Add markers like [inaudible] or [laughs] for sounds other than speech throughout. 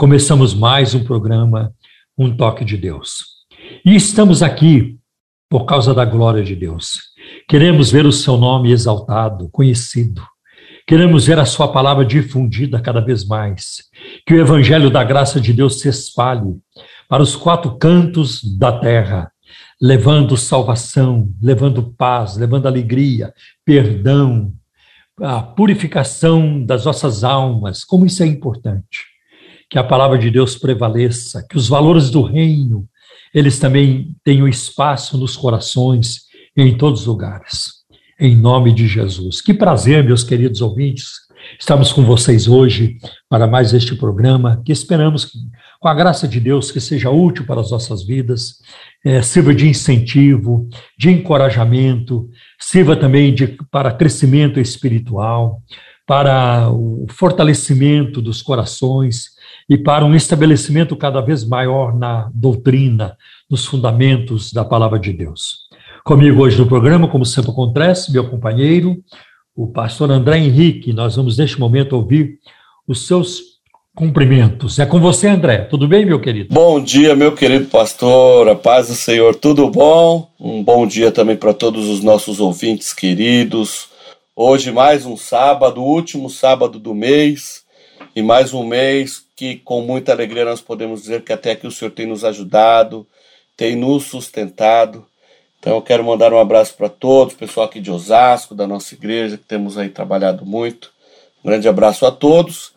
Começamos mais um programa, Um Toque de Deus. E estamos aqui por causa da glória de Deus. Queremos ver o seu nome exaltado, conhecido. Queremos ver a sua palavra difundida cada vez mais. Que o evangelho da graça de Deus se espalhe para os quatro cantos da terra, levando salvação, levando paz, levando alegria, perdão, a purificação das nossas almas. Como isso é importante que a palavra de Deus prevaleça, que os valores do reino, eles também tenham espaço nos corações e em todos os lugares. Em nome de Jesus. Que prazer, meus queridos ouvintes, estamos com vocês hoje para mais este programa, que esperamos que, com a graça de Deus, que seja útil para as nossas vidas, é, sirva de incentivo, de encorajamento, sirva também de, para crescimento espiritual, para o fortalecimento dos corações e para um estabelecimento cada vez maior na doutrina, nos fundamentos da palavra de Deus. Comigo hoje no programa, como sempre acontece, meu companheiro, o pastor André Henrique. Nós vamos neste momento ouvir os seus cumprimentos. É com você, André. Tudo bem, meu querido? Bom dia, meu querido pastor. A paz do Senhor, tudo bom? Um bom dia também para todos os nossos ouvintes queridos. Hoje mais um sábado, último sábado do mês, e mais um mês que com muita alegria nós podemos dizer que até aqui o Senhor tem nos ajudado, tem nos sustentado. Então eu quero mandar um abraço para todos, pessoal aqui de Osasco, da nossa igreja, que temos aí trabalhado muito. Um grande abraço a todos.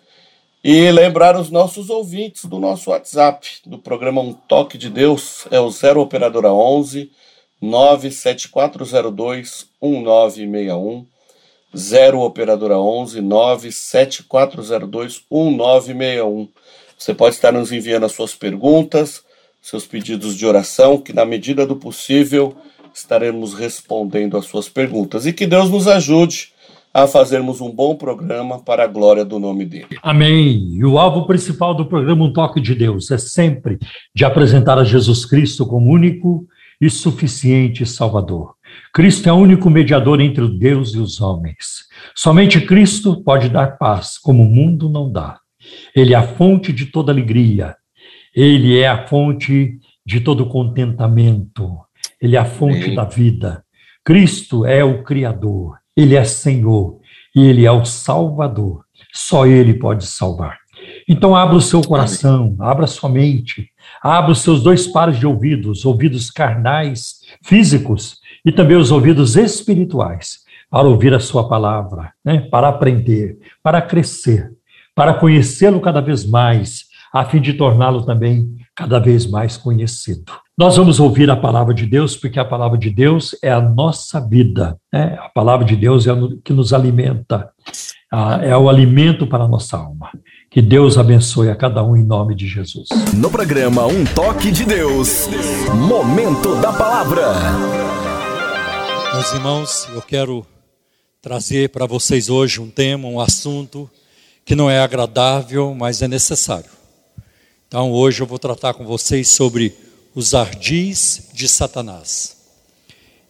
E lembrar os nossos ouvintes do nosso WhatsApp, do programa Um Toque de Deus, é o 0 Operadora 11 97402 1961. 0 Operadora 11 97402 1961. Você pode estar nos enviando as suas perguntas, seus pedidos de oração, que na medida do possível estaremos respondendo às suas perguntas. E que Deus nos ajude a fazermos um bom programa para a glória do nome dele. Amém. E o alvo principal do programa Um Toque de Deus é sempre de apresentar a Jesus Cristo como único e suficiente Salvador. Cristo é o único mediador entre Deus e os homens. Somente Cristo pode dar paz, como o mundo não dá. Ele é a fonte de toda alegria. Ele é a fonte de todo contentamento. Ele é a fonte Amém. da vida. Cristo é o Criador. Ele é Senhor. E Ele é o Salvador. Só Ele pode salvar. Então, abra o seu coração, abra sua mente, abra os seus dois pares de ouvidos, ouvidos carnais, físicos, e também os ouvidos espirituais, para ouvir a sua palavra, né? para aprender, para crescer, para conhecê-lo cada vez mais, a fim de torná-lo também cada vez mais conhecido. Nós vamos ouvir a palavra de Deus, porque a palavra de Deus é a nossa vida, né? a palavra de Deus é o que nos alimenta, é o alimento para a nossa alma. Que Deus abençoe a cada um em nome de Jesus. No programa Um Toque de Deus, Momento da Palavra. Meus irmãos, eu quero trazer para vocês hoje um tema, um assunto que não é agradável, mas é necessário. Então, hoje eu vou tratar com vocês sobre os ardis de Satanás.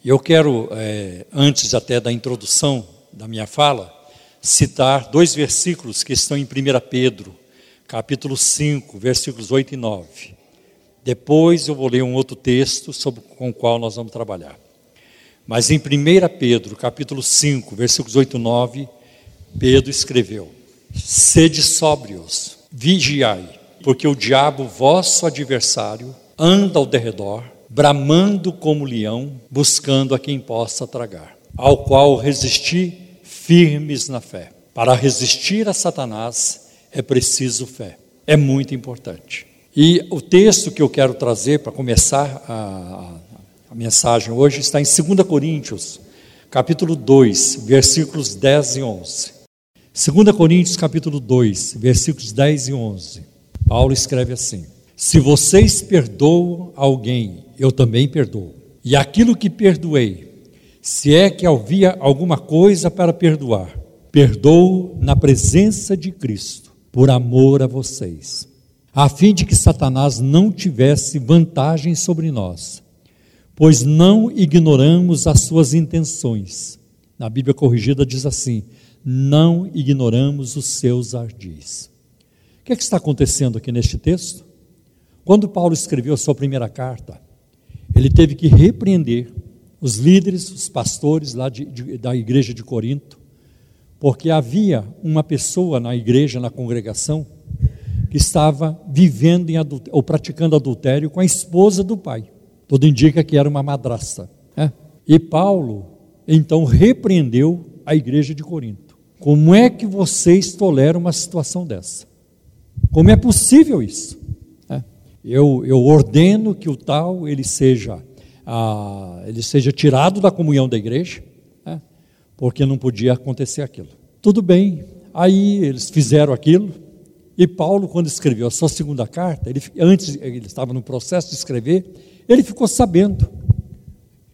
E eu quero, é, antes até da introdução da minha fala, citar dois versículos que estão em 1 Pedro, capítulo 5, versículos 8 e 9. Depois eu vou ler um outro texto sobre, com o qual nós vamos trabalhar. Mas em 1 Pedro, capítulo 5, versículos 8 e 9, Pedro escreveu: Sede sóbrios, vigiai, porque o diabo, vosso adversário, anda ao derredor, bramando como leão, buscando a quem possa tragar, ao qual resistir firmes na fé. Para resistir a Satanás é preciso fé. É muito importante. E o texto que eu quero trazer para começar a, a mensagem hoje está em 2 Coríntios, capítulo 2, versículos 10 e 11. 2 Coríntios, capítulo 2, versículos 10 e 11. Paulo escreve assim: Se vocês perdoam alguém, eu também perdoo. E aquilo que perdoei, se é que havia alguma coisa para perdoar, perdoo na presença de Cristo, por amor a vocês, a fim de que Satanás não tivesse vantagem sobre nós, pois não ignoramos as suas intenções. Na Bíblia corrigida diz assim: não ignoramos os seus ardis. O que, é que está acontecendo aqui neste texto? Quando Paulo escreveu a sua primeira carta, ele teve que repreender os líderes, os pastores lá de, de, da igreja de Corinto, porque havia uma pessoa na igreja, na congregação, que estava vivendo em ou praticando adultério com a esposa do pai. Tudo indica que era uma madrasta. É? E Paulo, então, repreendeu a igreja de Corinto. Como é que vocês toleram uma situação dessa? Como é possível isso? É? Eu, eu ordeno que o tal ele seja, ah, ele seja tirado da comunhão da igreja, é? porque não podia acontecer aquilo. Tudo bem, aí eles fizeram aquilo, e Paulo, quando escreveu a sua segunda carta, ele, antes ele estava no processo de escrever, ele ficou sabendo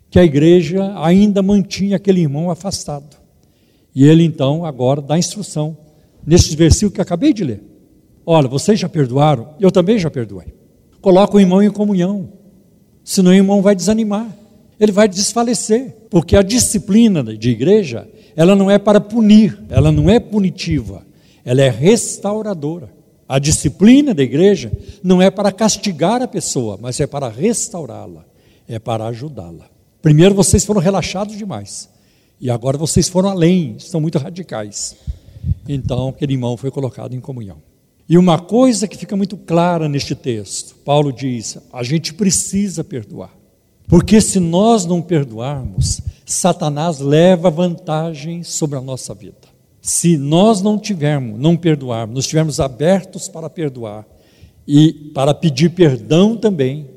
que a igreja ainda mantinha aquele irmão afastado. E ele então agora dá instrução nesse versículo que acabei de ler. Olha, vocês já perdoaram? Eu também já perdoei. Coloca o irmão em comunhão, senão o irmão vai desanimar, ele vai desfalecer, porque a disciplina de igreja, ela não é para punir, ela não é punitiva, ela é restauradora. A disciplina da igreja não é para castigar a pessoa, mas é para restaurá-la, é para ajudá-la. Primeiro vocês foram relaxados demais, e agora vocês foram além, estão muito radicais. Então, aquele irmão foi colocado em comunhão. E uma coisa que fica muito clara neste texto, Paulo diz: a gente precisa perdoar. Porque se nós não perdoarmos, Satanás leva vantagem sobre a nossa vida. Se nós não tivermos, não perdoarmos, nos estivermos abertos para perdoar e para pedir perdão também,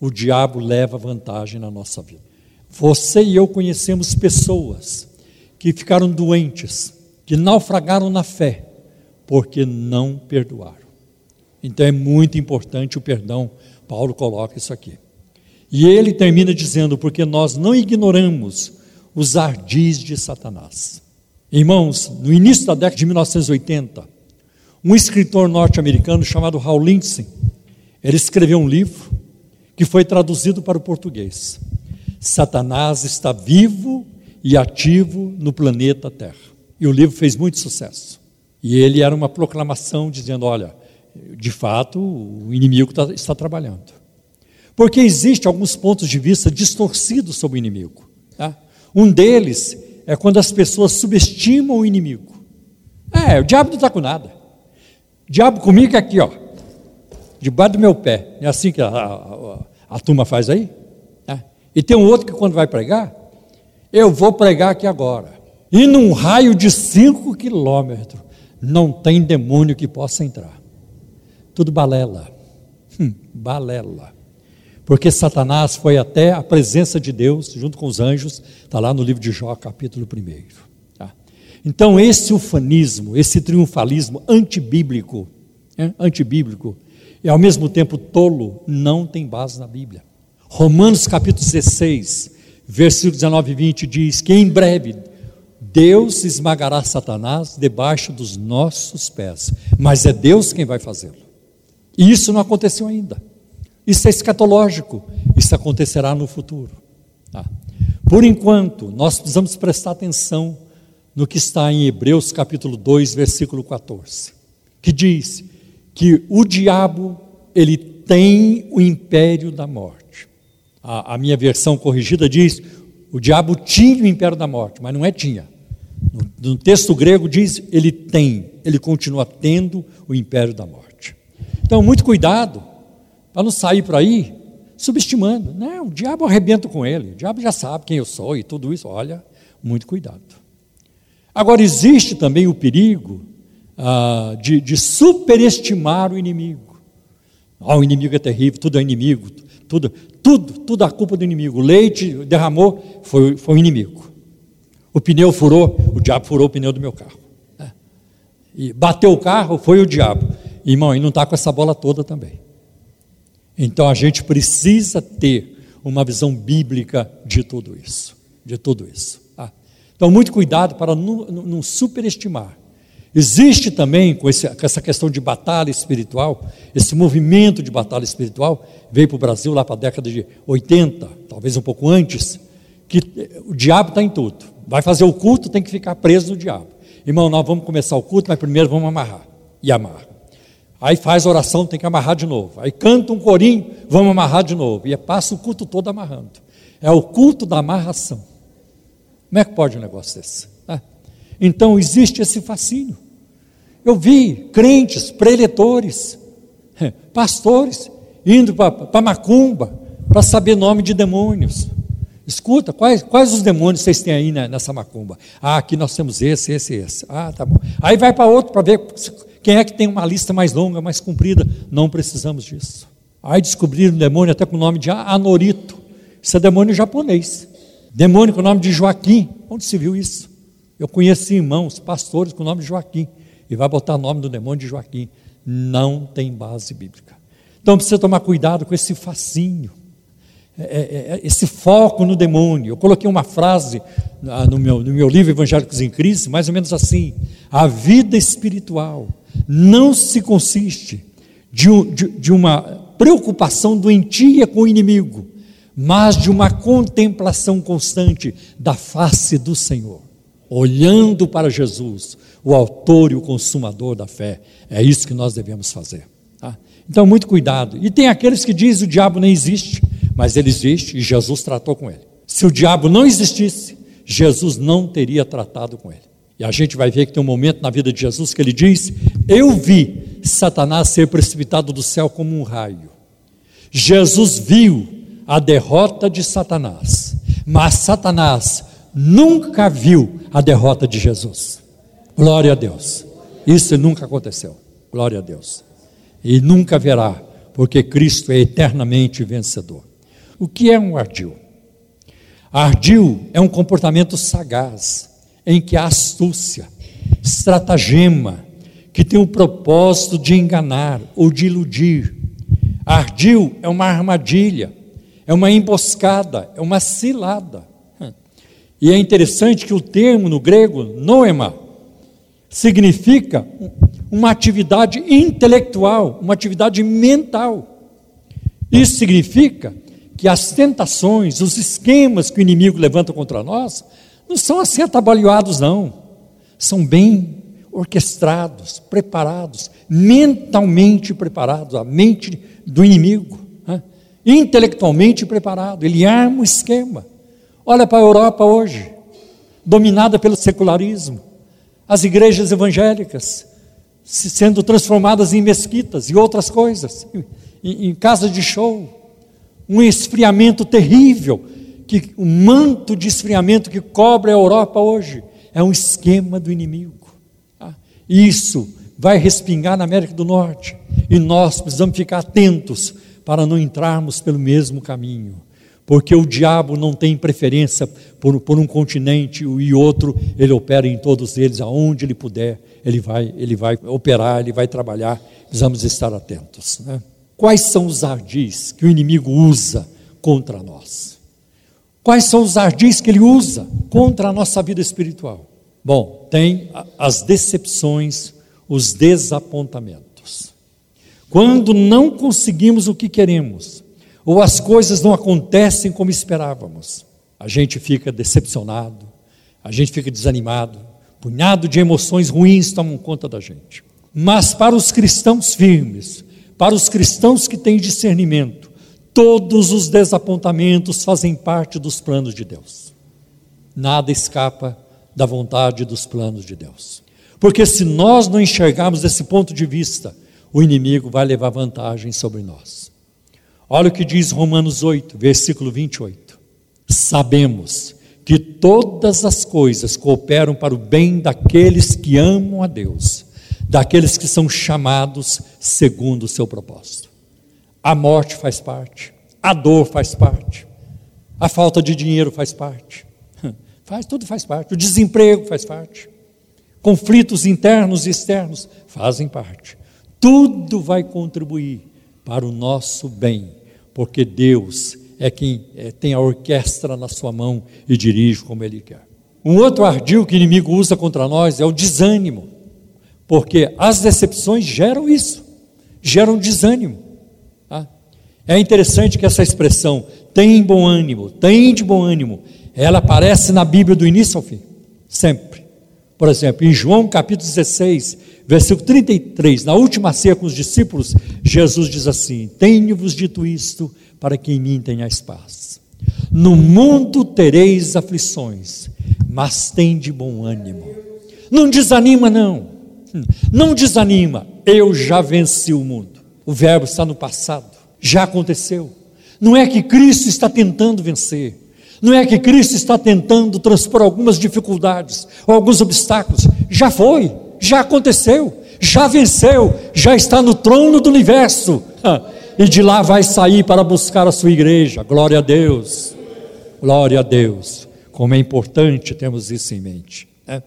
o diabo leva vantagem na nossa vida. Você e eu conhecemos pessoas que ficaram doentes, que naufragaram na fé, porque não perdoaram. Então é muito importante o perdão. Paulo coloca isso aqui. E ele termina dizendo: porque nós não ignoramos os ardis de Satanás. Irmãos, no início da década de 1980, um escritor norte-americano chamado Hal Lindsey, ele escreveu um livro que foi traduzido para o português. Satanás está vivo e ativo no planeta Terra. E o livro fez muito sucesso. E ele era uma proclamação dizendo: olha, de fato, o inimigo está, está trabalhando. Porque existe alguns pontos de vista distorcidos sobre o inimigo. Tá? Um deles é quando as pessoas subestimam o inimigo. É, o diabo não está com nada. O diabo comigo é aqui, ó, debaixo do meu pé. É assim que a, a, a turma faz aí? É. E tem um outro que quando vai pregar, eu vou pregar aqui agora. E num raio de cinco quilômetros, não tem demônio que possa entrar. Tudo balela. Hum, balela. Porque Satanás foi até a presença de Deus, junto com os anjos, está lá no livro de Jó, capítulo 1. Tá? Então, esse ufanismo, esse triunfalismo antibíblico, é, antibíblico, e ao mesmo tempo tolo, não tem base na Bíblia. Romanos capítulo 16, versículo 19 e 20 diz que em breve Deus esmagará Satanás debaixo dos nossos pés, mas é Deus quem vai fazê-lo. E isso não aconteceu ainda. Isso é escatológico, isso acontecerá no futuro. Tá? Por enquanto, nós precisamos prestar atenção no que está em Hebreus capítulo 2, versículo 14, que diz que o diabo, ele tem o império da morte. A, a minha versão corrigida diz, o diabo tinha o império da morte, mas não é tinha. No, no texto grego diz, ele tem, ele continua tendo o império da morte. Então, muito cuidado, para não sair por aí subestimando. Não, o diabo arrebenta com ele, o diabo já sabe quem eu sou e tudo isso. Olha, muito cuidado. Agora, existe também o perigo ah, de, de superestimar o inimigo. Ah, o inimigo é terrível, tudo é inimigo, tudo, tudo, tudo a culpa do inimigo. O leite derramou, foi, foi o inimigo. O pneu furou, o diabo furou o pneu do meu carro. É. E bateu o carro, foi o diabo. Irmão, e não está com essa bola toda também. Então a gente precisa ter uma visão bíblica de tudo isso, de tudo isso. Tá? Então muito cuidado para não, não superestimar. Existe também com, esse, com, essa questão de batalha espiritual, esse movimento de batalha espiritual veio para o Brasil lá para a década de 80, talvez um pouco antes, que o diabo está em tudo. Vai fazer o culto, tem que ficar preso no diabo. Irmão, nós vamos começar o culto, mas primeiro vamos amarrar. E amarra. Aí faz oração, tem que amarrar de novo. Aí canta um corinho, vamos amarrar de novo. E passa o culto todo amarrando. É o culto da amarração. Como é que pode um negócio desse? É. Então existe esse fascínio. Eu vi crentes, preletores, pastores, indo para Macumba para saber nome de demônios. Escuta, quais, quais os demônios vocês têm aí nessa macumba? Ah, aqui nós temos esse, esse, esse. Ah, tá bom. Aí vai para outro para ver quem é que tem uma lista mais longa, mais comprida? Não precisamos disso. Aí descobriram um demônio até com o nome de Anorito. Isso é demônio japonês. Demônio com o nome de Joaquim. Onde se viu isso? Eu conheci irmãos, pastores com o nome de Joaquim. E vai botar o nome do demônio de Joaquim. Não tem base bíblica. Então precisa tomar cuidado com esse fascínio. É, é, é, esse foco no demônio. Eu coloquei uma frase no meu, no meu livro Evangélicos em Crise, mais ou menos assim: a vida espiritual não se consiste de, de, de uma preocupação doentia com o inimigo, mas de uma contemplação constante da face do Senhor, olhando para Jesus, o autor e o consumador da fé. É isso que nós devemos fazer. Tá? Então, muito cuidado. E tem aqueles que dizem o diabo nem existe, mas ele existe e Jesus tratou com ele. Se o diabo não existisse, Jesus não teria tratado com ele. E a gente vai ver que tem um momento na vida de Jesus que ele diz: Eu vi Satanás ser precipitado do céu como um raio. Jesus viu a derrota de Satanás, mas Satanás nunca viu a derrota de Jesus. Glória a Deus. Isso nunca aconteceu. Glória a Deus. E nunca verá, porque Cristo é eternamente vencedor. O que é um ardil? Ardil é um comportamento sagaz em que há astúcia, estratagema, que tem o propósito de enganar ou de iludir. Ardil é uma armadilha, é uma emboscada, é uma cilada. E é interessante que o termo no grego, noema, significa uma atividade intelectual, uma atividade mental. Isso significa que as tentações, os esquemas que o inimigo levanta contra nós, não são assim atabalhoados, não. São bem orquestrados, preparados, mentalmente preparados, a mente do inimigo, né? intelectualmente preparado. Ele arma o esquema. Olha para a Europa hoje, dominada pelo secularismo, as igrejas evangélicas sendo transformadas em mesquitas e outras coisas, em, em casas de show, um esfriamento terrível que o manto de esfriamento que cobre a Europa hoje é um esquema do inimigo. Tá? Isso vai respingar na América do Norte e nós precisamos ficar atentos para não entrarmos pelo mesmo caminho. Porque o diabo não tem preferência por, por um continente e outro, ele opera em todos eles, aonde ele puder, ele vai, ele vai operar, ele vai trabalhar, precisamos estar atentos. Né? Quais são os ardis que o inimigo usa contra nós? Quais são os ardis que ele usa contra a nossa vida espiritual? Bom, tem as decepções, os desapontamentos. Quando não conseguimos o que queremos, ou as coisas não acontecem como esperávamos, a gente fica decepcionado, a gente fica desanimado, punhado de emoções ruins tomam conta da gente. Mas para os cristãos firmes, para os cristãos que têm discernimento, Todos os desapontamentos fazem parte dos planos de Deus. Nada escapa da vontade dos planos de Deus. Porque se nós não enxergarmos desse ponto de vista, o inimigo vai levar vantagem sobre nós. Olha o que diz Romanos 8, versículo 28. Sabemos que todas as coisas cooperam para o bem daqueles que amam a Deus, daqueles que são chamados segundo o seu propósito. A morte faz parte, a dor faz parte, a falta de dinheiro faz parte, [laughs] faz tudo faz parte, o desemprego faz parte, conflitos internos e externos fazem parte. Tudo vai contribuir para o nosso bem, porque Deus é quem é, tem a orquestra na sua mão e dirige como Ele quer. Um outro ardil que o inimigo usa contra nós é o desânimo, porque as decepções geram isso, geram desânimo. É interessante que essa expressão, tem bom ânimo, tem de bom ânimo, ela aparece na Bíblia do início ao fim, sempre. Por exemplo, em João capítulo 16, versículo 33, na última ceia com os discípulos, Jesus diz assim: Tenho-vos dito isto para que em mim tenhais paz. No mundo tereis aflições, mas tem de bom ânimo. Não desanima, não. Não desanima. Eu já venci o mundo. O verbo está no passado. Já aconteceu. Não é que Cristo está tentando vencer. Não é que Cristo está tentando transpor algumas dificuldades ou alguns obstáculos. Já foi, já aconteceu, já venceu, já está no trono do universo. E de lá vai sair para buscar a sua igreja. Glória a Deus. Glória a Deus. Como é importante termos isso em mente. Né?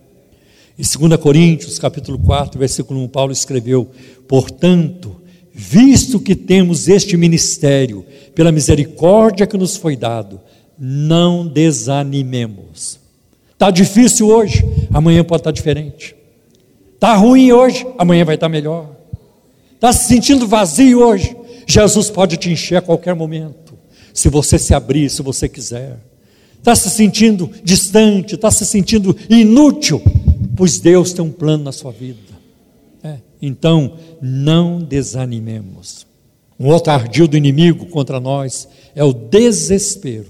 Em 2 Coríntios, capítulo 4, versículo 1, Paulo escreveu: Portanto, visto que temos este ministério, pela misericórdia que nos foi dado, não desanimemos. Está difícil hoje, amanhã pode estar diferente. Está ruim hoje, amanhã vai estar melhor. Está se sentindo vazio hoje, Jesus pode te encher a qualquer momento, se você se abrir, se você quiser. Está se sentindo distante, está se sentindo inútil, pois Deus tem um plano na sua vida. Então, não desanimemos. Um outro ardil do inimigo contra nós é o desespero.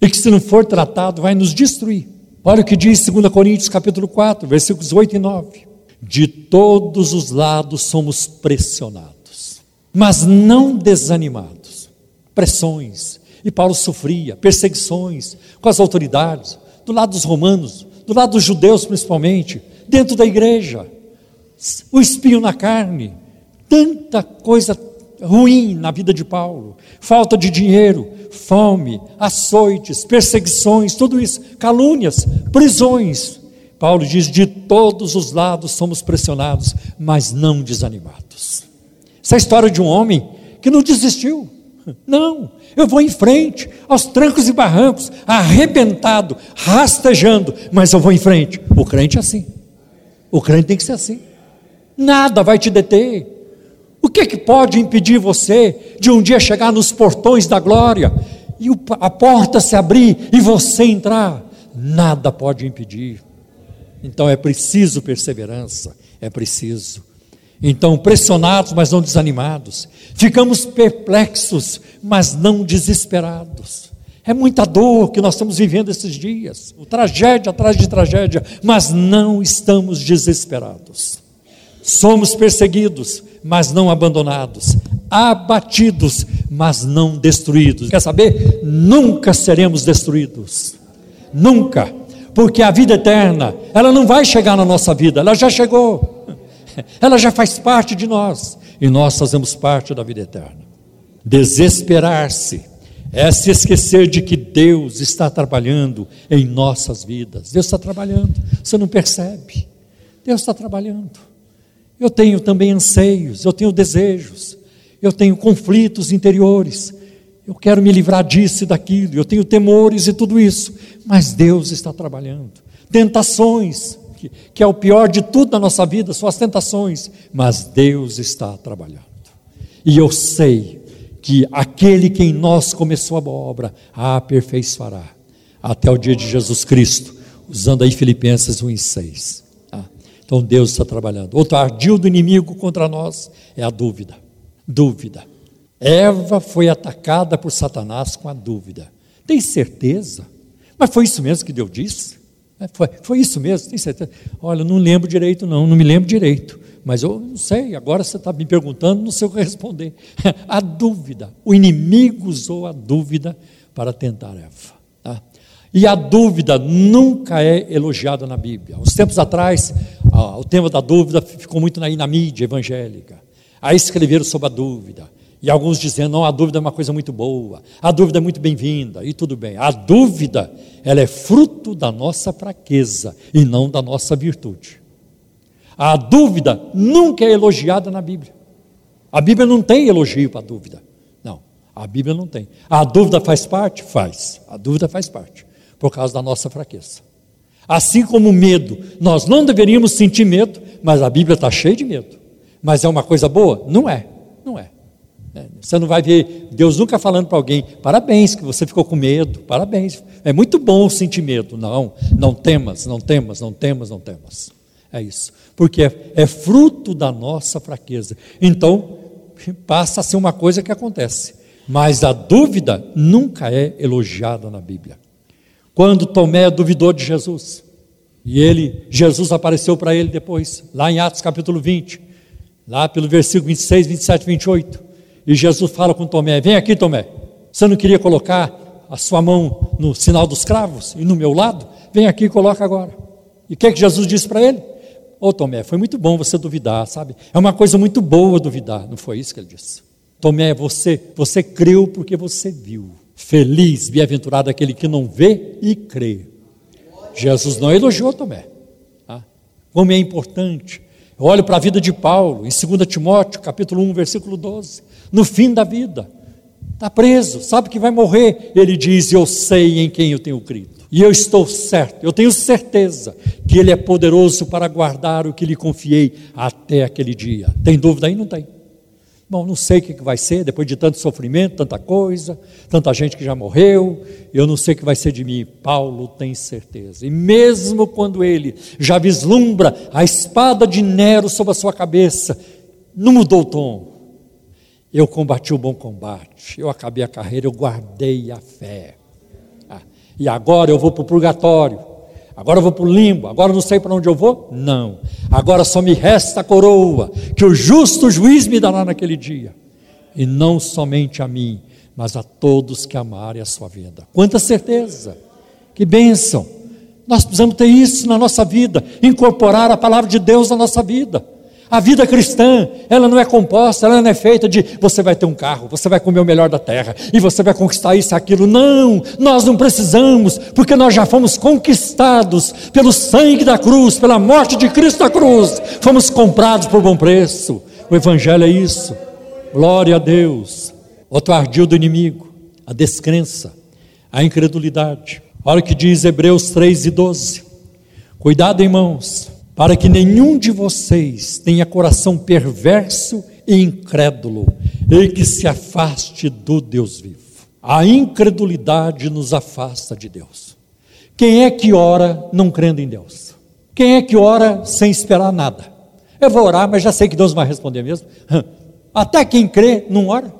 E que se não for tratado, vai nos destruir. Olha o que diz 2 Coríntios capítulo 4, versículos 8 e 9. De todos os lados somos pressionados, mas não desanimados. Pressões. E Paulo sofria perseguições com as autoridades, do lado dos romanos, do lado dos judeus principalmente, dentro da igreja. O espinho na carne, tanta coisa ruim na vida de Paulo, falta de dinheiro, fome, açoites, perseguições, tudo isso, calúnias, prisões. Paulo diz: de todos os lados somos pressionados, mas não desanimados. Essa é a história de um homem que não desistiu. Não, eu vou em frente, aos trancos e barrancos, arrebentado, rastejando, mas eu vou em frente. O crente é assim. O crente tem que ser assim. Nada vai te deter. O que, é que pode impedir você de um dia chegar nos portões da glória e a porta se abrir e você entrar? Nada pode impedir. Então é preciso perseverança, é preciso. Então, pressionados, mas não desanimados. Ficamos perplexos, mas não desesperados. É muita dor que nós estamos vivendo esses dias, tragédia atrás de tragédia, mas não estamos desesperados. Somos perseguidos, mas não abandonados, abatidos, mas não destruídos. Quer saber? Nunca seremos destruídos. Nunca. Porque a vida eterna, ela não vai chegar na nossa vida, ela já chegou. [laughs] Ela já faz parte de nós e nós fazemos parte da vida eterna. Desesperar-se é se esquecer de que Deus está trabalhando em nossas vidas. Deus está trabalhando, você não percebe. Deus está trabalhando. Eu tenho também anseios, eu tenho desejos, eu tenho conflitos interiores. Eu quero me livrar disso e daquilo, eu tenho temores e tudo isso, mas Deus está trabalhando. Tentações, que, que é o pior de tudo na nossa vida, são as tentações, mas Deus está trabalhando. E eu sei que aquele que em nós começou a boa obra, a aperfeiçoará até o dia de Jesus Cristo, usando aí Filipenses 1 e 6. Então Deus está trabalhando. Outro ardil do inimigo contra nós é a dúvida. Dúvida. Eva foi atacada por Satanás com a dúvida. Tem certeza? Mas foi isso mesmo que Deus disse? É, foi, foi isso mesmo, tem certeza? Olha, não lembro direito, não, não me lembro direito. Mas eu não sei, agora você está me perguntando, não sei o que responder. [laughs] A dúvida. O inimigo usou a dúvida para tentar Eva. E a dúvida nunca é elogiada na Bíblia. Uns tempos atrás, o tema da dúvida ficou muito aí na mídia evangélica. Aí escreveram sobre a dúvida. E alguns dizendo, não, a dúvida é uma coisa muito boa, a dúvida é muito bem-vinda, e tudo bem. A dúvida, ela é fruto da nossa fraqueza e não da nossa virtude. A dúvida nunca é elogiada na Bíblia. A Bíblia não tem elogio para a dúvida. Não, a Bíblia não tem. A dúvida faz parte? Faz. A dúvida faz parte, por causa da nossa fraqueza. Assim como o medo, nós não deveríamos sentir medo, mas a Bíblia está cheia de medo. Mas é uma coisa boa? Não é, não é. é você não vai ver Deus nunca falando para alguém: parabéns, que você ficou com medo, parabéns. É muito bom sentir medo. Não, não temas, não temas, não temas, não temas. É isso. Porque é, é fruto da nossa fraqueza. Então, passa a ser uma coisa que acontece. Mas a dúvida nunca é elogiada na Bíblia. Quando Tomé duvidou de Jesus, e ele, Jesus apareceu para ele depois, lá em Atos capítulo 20, lá pelo versículo 26, 27, 28. E Jesus fala com Tomé: Vem aqui, Tomé. Você não queria colocar a sua mão no sinal dos cravos e no meu lado? Vem aqui e coloca agora. E o que, é que Jesus disse para ele? Ô oh, Tomé, foi muito bom você duvidar, sabe? É uma coisa muito boa duvidar. Não foi isso que ele disse. Tomé, você, você creu porque você viu. Feliz, bem-aventurado aquele que não vê e crê. Jesus não elogiou Tomé. Tá? Como é importante. Eu olho para a vida de Paulo, em 2 Timóteo, capítulo 1, versículo 12. No fim da vida, está preso, sabe que vai morrer. Ele diz: Eu sei em quem eu tenho crido. E eu estou certo, eu tenho certeza que Ele é poderoso para guardar o que lhe confiei até aquele dia. Tem dúvida aí? Não tem. Bom, não sei o que vai ser, depois de tanto sofrimento, tanta coisa, tanta gente que já morreu, eu não sei o que vai ser de mim. Paulo tem certeza. E mesmo quando ele já vislumbra a espada de Nero sobre a sua cabeça, não mudou o tom. Eu combati o bom combate, eu acabei a carreira, eu guardei a fé e agora eu vou para o purgatório, agora eu vou para o limbo, agora não sei para onde eu vou? Não. Agora só me resta a coroa, que o justo juiz me dará naquele dia. E não somente a mim, mas a todos que amarem a sua vida. Quanta certeza, que bênção. Nós precisamos ter isso na nossa vida, incorporar a palavra de Deus na nossa vida. A vida cristã, ela não é composta, ela não é feita de você vai ter um carro, você vai comer o melhor da terra e você vai conquistar isso e aquilo. Não, nós não precisamos, porque nós já fomos conquistados pelo sangue da cruz, pela morte de Cristo na cruz. Fomos comprados por bom preço. O Evangelho é isso. Glória a Deus. Outro ardil do inimigo, a descrença, a incredulidade. Olha o que diz Hebreus 3 e 12. Cuidado, irmãos para que nenhum de vocês tenha coração perverso e incrédulo, e que se afaste do Deus vivo. A incredulidade nos afasta de Deus. Quem é que ora não crendo em Deus? Quem é que ora sem esperar nada? Eu vou orar, mas já sei que Deus vai responder mesmo. Até quem crê não ora.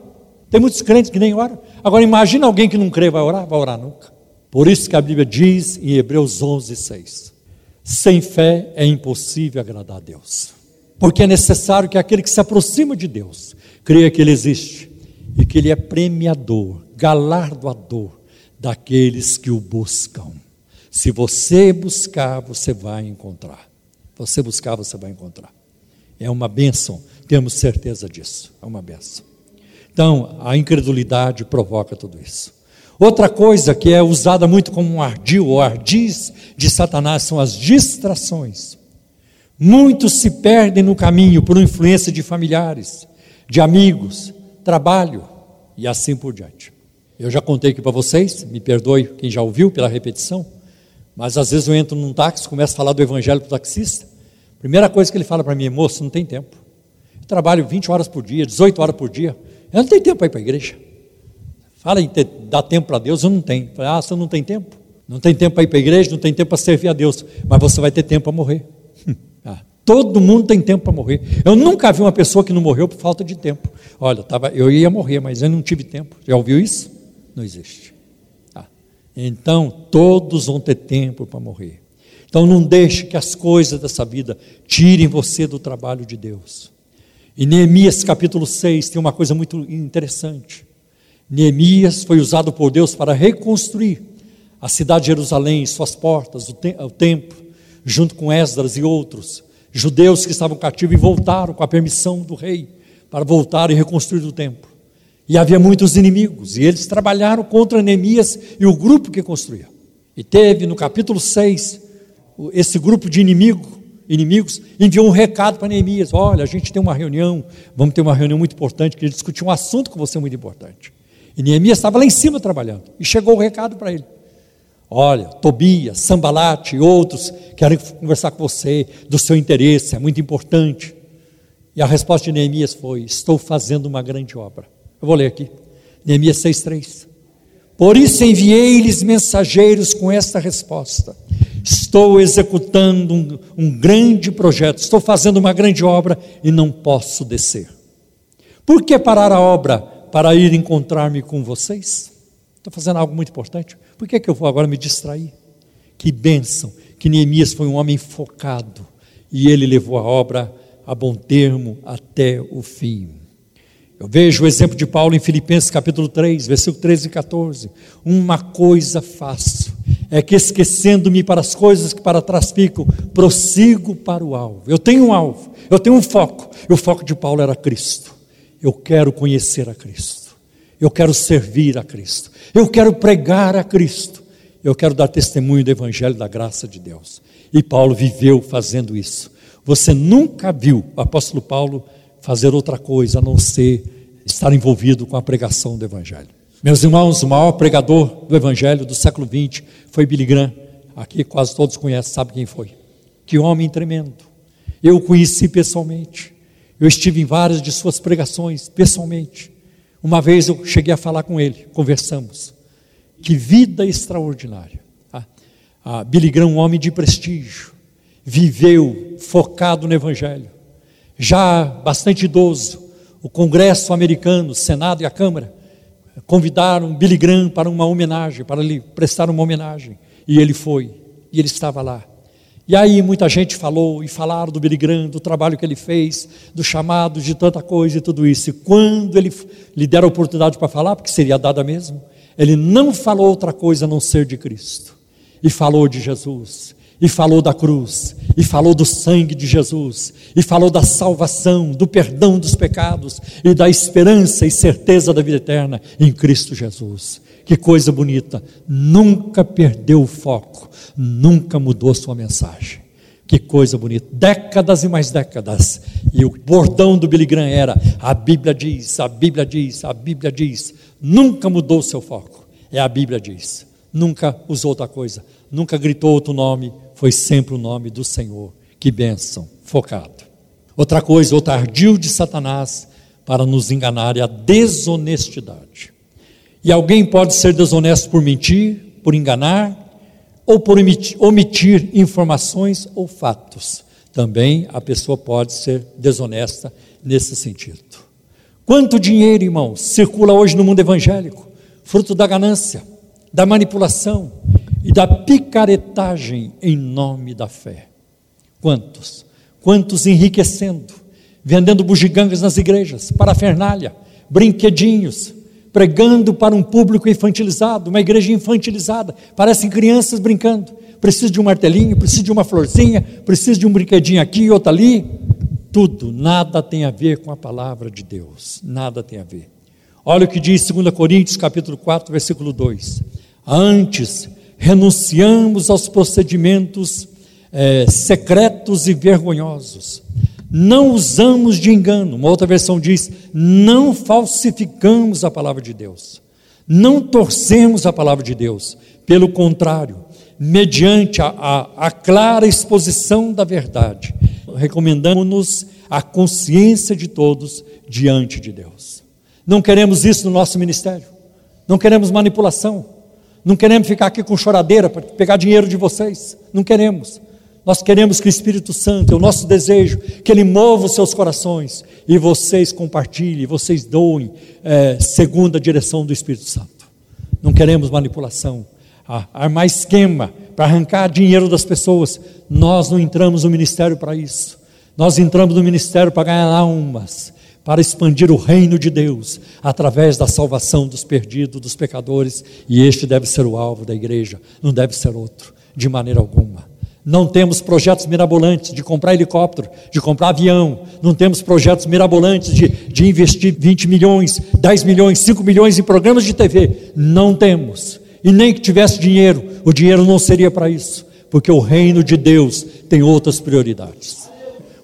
Tem muitos crentes que nem oram. Agora imagina alguém que não crê vai orar? Vai orar nunca. Por isso que a Bíblia diz em Hebreus 11, 6 sem fé é impossível agradar a Deus. Porque é necessário que aquele que se aproxima de Deus creia que Ele existe e que Ele é premiador, galardoador daqueles que o buscam. Se você buscar, você vai encontrar. Você buscar, você vai encontrar. É uma bênção, temos certeza disso. É uma bênção. Então, a incredulidade provoca tudo isso. Outra coisa que é usada muito como um ardil ou ardiz de Satanás são as distrações. Muitos se perdem no caminho por influência de familiares, de amigos, trabalho e assim por diante. Eu já contei aqui para vocês, me perdoe quem já ouviu pela repetição, mas às vezes eu entro num táxi, começo a falar do evangelho para o taxista. Primeira coisa que ele fala para mim, moço, não tem tempo. Eu trabalho 20 horas por dia, 18 horas por dia. Eu não tenho tempo para ir para a igreja. Ter, dar tempo para Deus, eu não tenho. Ah, você não tem tempo? Não tem tempo para ir para a igreja, não tem tempo para servir a Deus, mas você vai ter tempo para morrer. [laughs] ah, todo mundo tem tempo para morrer. Eu nunca vi uma pessoa que não morreu por falta de tempo. Olha, tava, eu ia morrer, mas eu não tive tempo. Já ouviu isso? Não existe. Ah, então, todos vão ter tempo para morrer. Então, não deixe que as coisas dessa vida tirem você do trabalho de Deus. Em Neemias capítulo 6 tem uma coisa muito interessante. Neemias foi usado por Deus para reconstruir a cidade de Jerusalém, suas portas, o, te o templo, junto com Esdras e outros judeus que estavam cativos e voltaram com a permissão do rei para voltar e reconstruir o templo. E havia muitos inimigos, e eles trabalharam contra Neemias e o grupo que construía. E teve no capítulo 6 esse grupo de inimigo inimigos, enviou um recado para Neemias: Olha, a gente tem uma reunião, vamos ter uma reunião muito importante, que discutir um assunto com você muito importante. E Neemias estava lá em cima trabalhando, e chegou o recado para ele. Olha, Tobias, Sambalate e outros querem conversar com você do seu interesse, é muito importante. E a resposta de Neemias foi: Estou fazendo uma grande obra. Eu vou ler aqui, Neemias 6,3. Por isso enviei-lhes mensageiros com esta resposta: Estou executando um, um grande projeto, estou fazendo uma grande obra e não posso descer. Por que parar a obra para ir encontrar-me com vocês? Estou fazendo algo muito importante. Por que, que eu vou agora me distrair? Que bênção que Neemias foi um homem focado e ele levou a obra a bom termo até o fim. Eu vejo o exemplo de Paulo em Filipenses capítulo 3, versículo 13 e 14. Uma coisa faço, é que esquecendo-me para as coisas que para trás ficam, prossigo para o alvo. Eu tenho um alvo, eu tenho um foco, e o foco de Paulo era Cristo. Eu quero conhecer a Cristo. Eu quero servir a Cristo. Eu quero pregar a Cristo. Eu quero dar testemunho do Evangelho da graça de Deus. E Paulo viveu fazendo isso. Você nunca viu o apóstolo Paulo fazer outra coisa a não ser estar envolvido com a pregação do Evangelho. Meus irmãos, o maior pregador do Evangelho do século XX foi Billy Graham. Aqui quase todos conhecem, sabe quem foi. Que homem tremendo. Eu o conheci pessoalmente. Eu estive em várias de suas pregações pessoalmente. Uma vez eu cheguei a falar com ele, conversamos. Que vida extraordinária. Ah, ah, Billy Graham, um homem de prestígio, viveu focado no Evangelho. Já bastante idoso, o Congresso americano, o Senado e a Câmara convidaram Billy Graham para uma homenagem, para lhe prestar uma homenagem. E ele foi, e ele estava lá. E aí muita gente falou e falaram do Billy Graham, do trabalho que ele fez, do chamado, de tanta coisa e tudo isso. E quando ele lhe deram a oportunidade para falar, porque seria dada mesmo, ele não falou outra coisa a não ser de Cristo. E falou de Jesus, e falou da cruz, e falou do sangue de Jesus, e falou da salvação, do perdão dos pecados e da esperança e certeza da vida eterna em Cristo Jesus. Que coisa bonita! Nunca perdeu o foco, nunca mudou sua mensagem. Que coisa bonita. Décadas e mais décadas. E o bordão do Billy Graham era: a Bíblia diz, a Bíblia diz, a Bíblia diz. Nunca mudou seu foco. É a Bíblia diz. Nunca usou outra coisa. Nunca gritou outro nome. Foi sempre o nome do Senhor. Que bênção. Focado. Outra coisa, outro ardil de Satanás para nos enganar é a desonestidade. E alguém pode ser desonesto por mentir, por enganar, ou por omitir informações ou fatos. Também a pessoa pode ser desonesta nesse sentido. Quanto dinheiro, irmão, circula hoje no mundo evangélico, fruto da ganância, da manipulação e da picaretagem em nome da fé. Quantos? Quantos enriquecendo, vendendo bugigangas nas igrejas, parafernália, brinquedinhos, pregando para um público infantilizado, uma igreja infantilizada. Parecem crianças brincando. Precisa de um martelinho, precisa de uma florzinha, precisa de um brinquedinho aqui outro ali. Tudo, nada tem a ver com a palavra de Deus. Nada tem a ver. Olha o que diz 2 Coríntios capítulo 4, versículo 2. Antes, renunciamos aos procedimentos é, secretos e vergonhosos não usamos de engano. Uma outra versão diz: não falsificamos a palavra de Deus. Não torcemos a palavra de Deus. Pelo contrário, mediante a, a, a clara exposição da verdade, recomendamos-nos a consciência de todos diante de Deus. Não queremos isso no nosso ministério. Não queremos manipulação. Não queremos ficar aqui com choradeira para pegar dinheiro de vocês. Não queremos. Nós queremos que o Espírito Santo, é o nosso desejo, que Ele mova os seus corações e vocês compartilhem, vocês doem é, segundo a direção do Espírito Santo. Não queremos manipulação, armar esquema para arrancar dinheiro das pessoas. Nós não entramos no ministério para isso. Nós entramos no ministério para ganhar almas, para expandir o reino de Deus através da salvação dos perdidos, dos pecadores, e este deve ser o alvo da igreja, não deve ser outro, de maneira alguma. Não temos projetos mirabolantes de comprar helicóptero, de comprar avião. Não temos projetos mirabolantes de, de investir 20 milhões, 10 milhões, 5 milhões em programas de TV. Não temos. E nem que tivesse dinheiro, o dinheiro não seria para isso. porque o reino de Deus tem outras prioridades.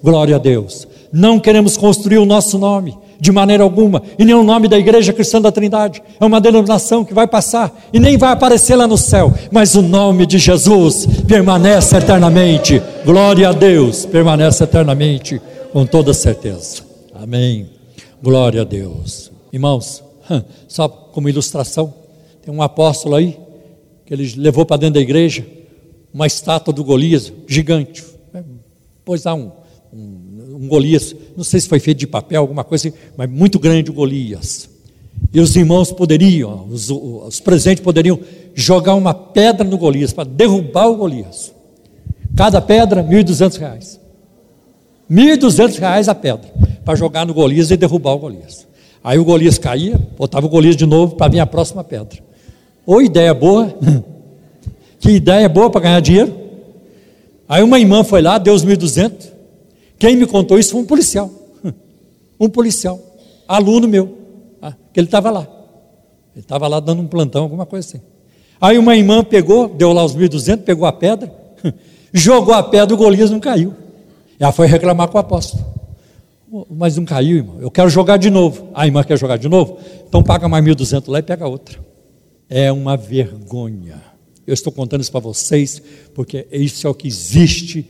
Glória a Deus. Não queremos construir o nosso nome de maneira alguma, e nem o nome da Igreja Cristã da Trindade. É uma denominação que vai passar e nem vai aparecer lá no céu, mas o nome de Jesus permanece eternamente. Glória a Deus, permanece eternamente, com toda certeza. Amém. Glória a Deus. Irmãos, só como ilustração, tem um apóstolo aí que ele levou para dentro da igreja uma estátua do Golias gigante. Pois há um, um, um Golias, não sei se foi feito de papel, alguma coisa mas muito grande o Golias. E os irmãos poderiam, os, os presentes poderiam jogar uma pedra no Golias para derrubar o Golias. Cada pedra, R$ 1.200. R$ 1.200 a pedra para jogar no Golias e derrubar o Golias. Aí o Golias caía, botava o Golias de novo para vir a próxima pedra. Ou ideia boa, [laughs] que ideia boa para ganhar dinheiro. Aí uma irmã foi lá, deu os 1.200. Quem me contou isso foi um policial. [laughs] Um policial, aluno meu, ah, que ele estava lá. Ele estava lá dando um plantão, alguma coisa assim. Aí uma irmã pegou, deu lá os 1.200, pegou a pedra, [laughs] jogou a pedra, o Golias não caiu. Ela foi reclamar com o apóstolo. Mas não caiu, irmão. Eu quero jogar de novo. A irmã quer jogar de novo? Então paga mais 1.200 lá e pega outra. É uma vergonha. Eu estou contando isso para vocês, porque isso é o que existe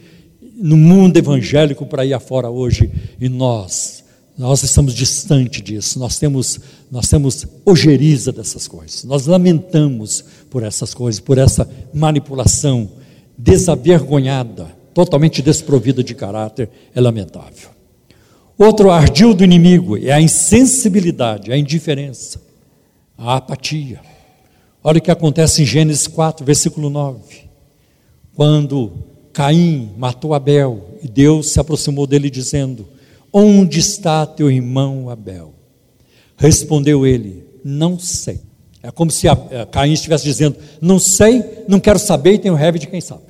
no mundo evangélico para ir afora hoje. E nós, nós estamos distante disso. Nós temos, nós temos ojeriza dessas coisas. Nós lamentamos por essas coisas, por essa manipulação desavergonhada, totalmente desprovida de caráter. É lamentável. Outro ardil do inimigo é a insensibilidade, a indiferença, a apatia. Olha o que acontece em Gênesis 4, versículo 9. Quando Caim matou Abel e Deus se aproximou dele dizendo: Onde está teu irmão Abel? Respondeu ele: Não sei. É como se eh, Caim estivesse dizendo: Não sei, não quero saber e tenho raiva de quem sabe.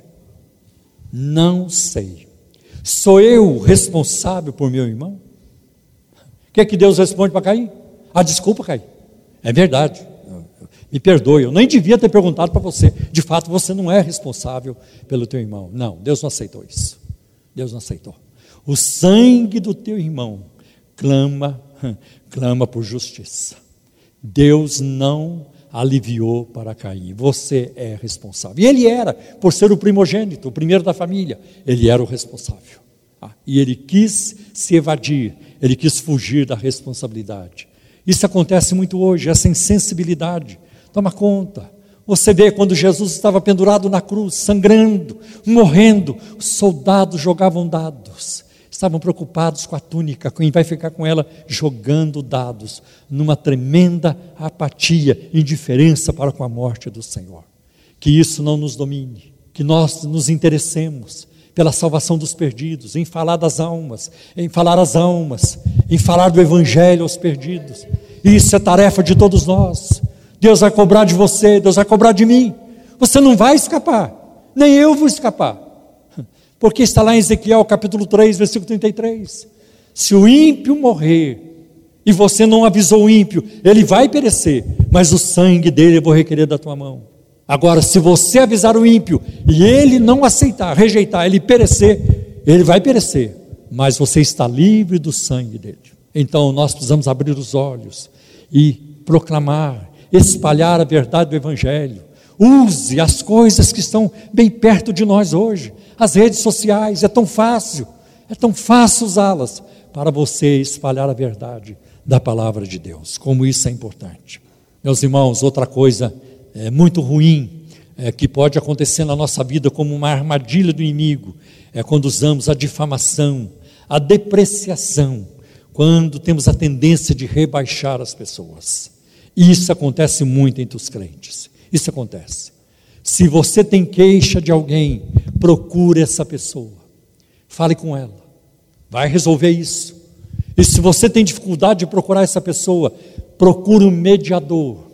Não sei. Sou eu responsável por meu irmão? O que é que Deus responde para Caim? Ah, desculpa, Caim. É verdade. Me perdoe, eu nem devia ter perguntado para você. De fato, você não é responsável pelo teu irmão. Não, Deus não aceitou isso. Deus não aceitou. O sangue do teu irmão clama, clama por justiça. Deus não aliviou para Caim. Você é responsável. E ele era, por ser o primogênito, o primeiro da família, ele era o responsável. Ah, e ele quis se evadir, ele quis fugir da responsabilidade. Isso acontece muito hoje, essa insensibilidade. Toma conta. Você vê quando Jesus estava pendurado na cruz, sangrando, morrendo, os soldados jogavam dados estavam preocupados com a túnica, quem vai ficar com ela jogando dados, numa tremenda apatia, indiferença para com a morte do Senhor. Que isso não nos domine, que nós nos interessemos pela salvação dos perdidos, em falar das almas, em falar as almas, em falar do Evangelho aos perdidos. Isso é tarefa de todos nós. Deus vai cobrar de você, Deus vai cobrar de mim. Você não vai escapar, nem eu vou escapar. [laughs] Porque está lá em Ezequiel capítulo 3, versículo 33. Se o ímpio morrer, e você não avisou o ímpio, ele vai perecer, mas o sangue dele eu vou requerer da tua mão. Agora, se você avisar o ímpio e ele não aceitar, rejeitar, ele perecer, ele vai perecer, mas você está livre do sangue dele. Então nós precisamos abrir os olhos e proclamar, espalhar a verdade do Evangelho. Use as coisas que estão bem perto de nós hoje as redes sociais, é tão fácil, é tão fácil usá-las para você espalhar a verdade da palavra de Deus. Como isso é importante. Meus irmãos, outra coisa é, muito ruim é, que pode acontecer na nossa vida como uma armadilha do inimigo é quando usamos a difamação, a depreciação, quando temos a tendência de rebaixar as pessoas. E isso acontece muito entre os crentes. Isso acontece. Se você tem queixa de alguém, procure essa pessoa. Fale com ela. Vai resolver isso. E se você tem dificuldade de procurar essa pessoa, procure um mediador.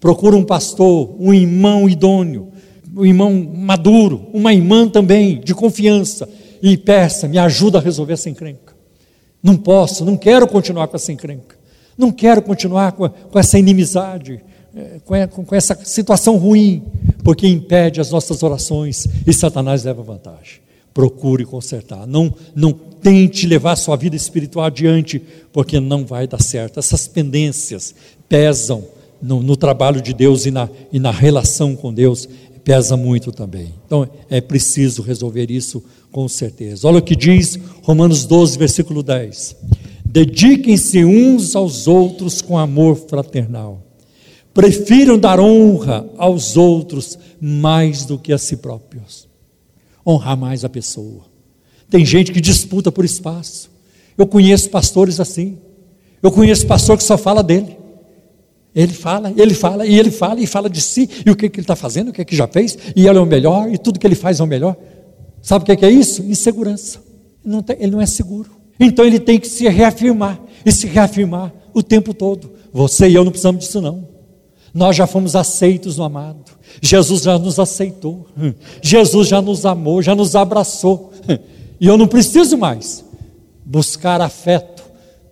Procure um pastor, um irmão idôneo, um irmão maduro, uma irmã também de confiança. E peça, me ajuda a resolver essa encrenca. Não posso, não quero continuar com essa encrenca. Não quero continuar com, com essa inimizade, eh, com, com essa situação ruim porque impede as nossas orações e Satanás leva vantagem. Procure consertar. Não, não tente levar sua vida espiritual adiante, porque não vai dar certo. Essas pendências pesam no, no trabalho de Deus e na, e na relação com Deus, pesa muito também. Então é preciso resolver isso com certeza. Olha o que diz Romanos 12, versículo 10. Dediquem-se uns aos outros com amor fraternal. Prefiram dar honra aos outros mais do que a si próprios. Honrar mais a pessoa. Tem gente que disputa por espaço. Eu conheço pastores assim. Eu conheço pastor que só fala dele. Ele fala, ele fala, e ele fala, e fala de si, e o que, que ele está fazendo, o que, que já fez, e ele é o melhor, e tudo que ele faz é o melhor. Sabe o que, que é isso? Insegurança. Ele não, tem, ele não é seguro. Então ele tem que se reafirmar, e se reafirmar o tempo todo. Você e eu não precisamos disso, não. Nós já fomos aceitos no amado. Jesus já nos aceitou. Jesus já nos amou, já nos abraçou. E eu não preciso mais buscar afeto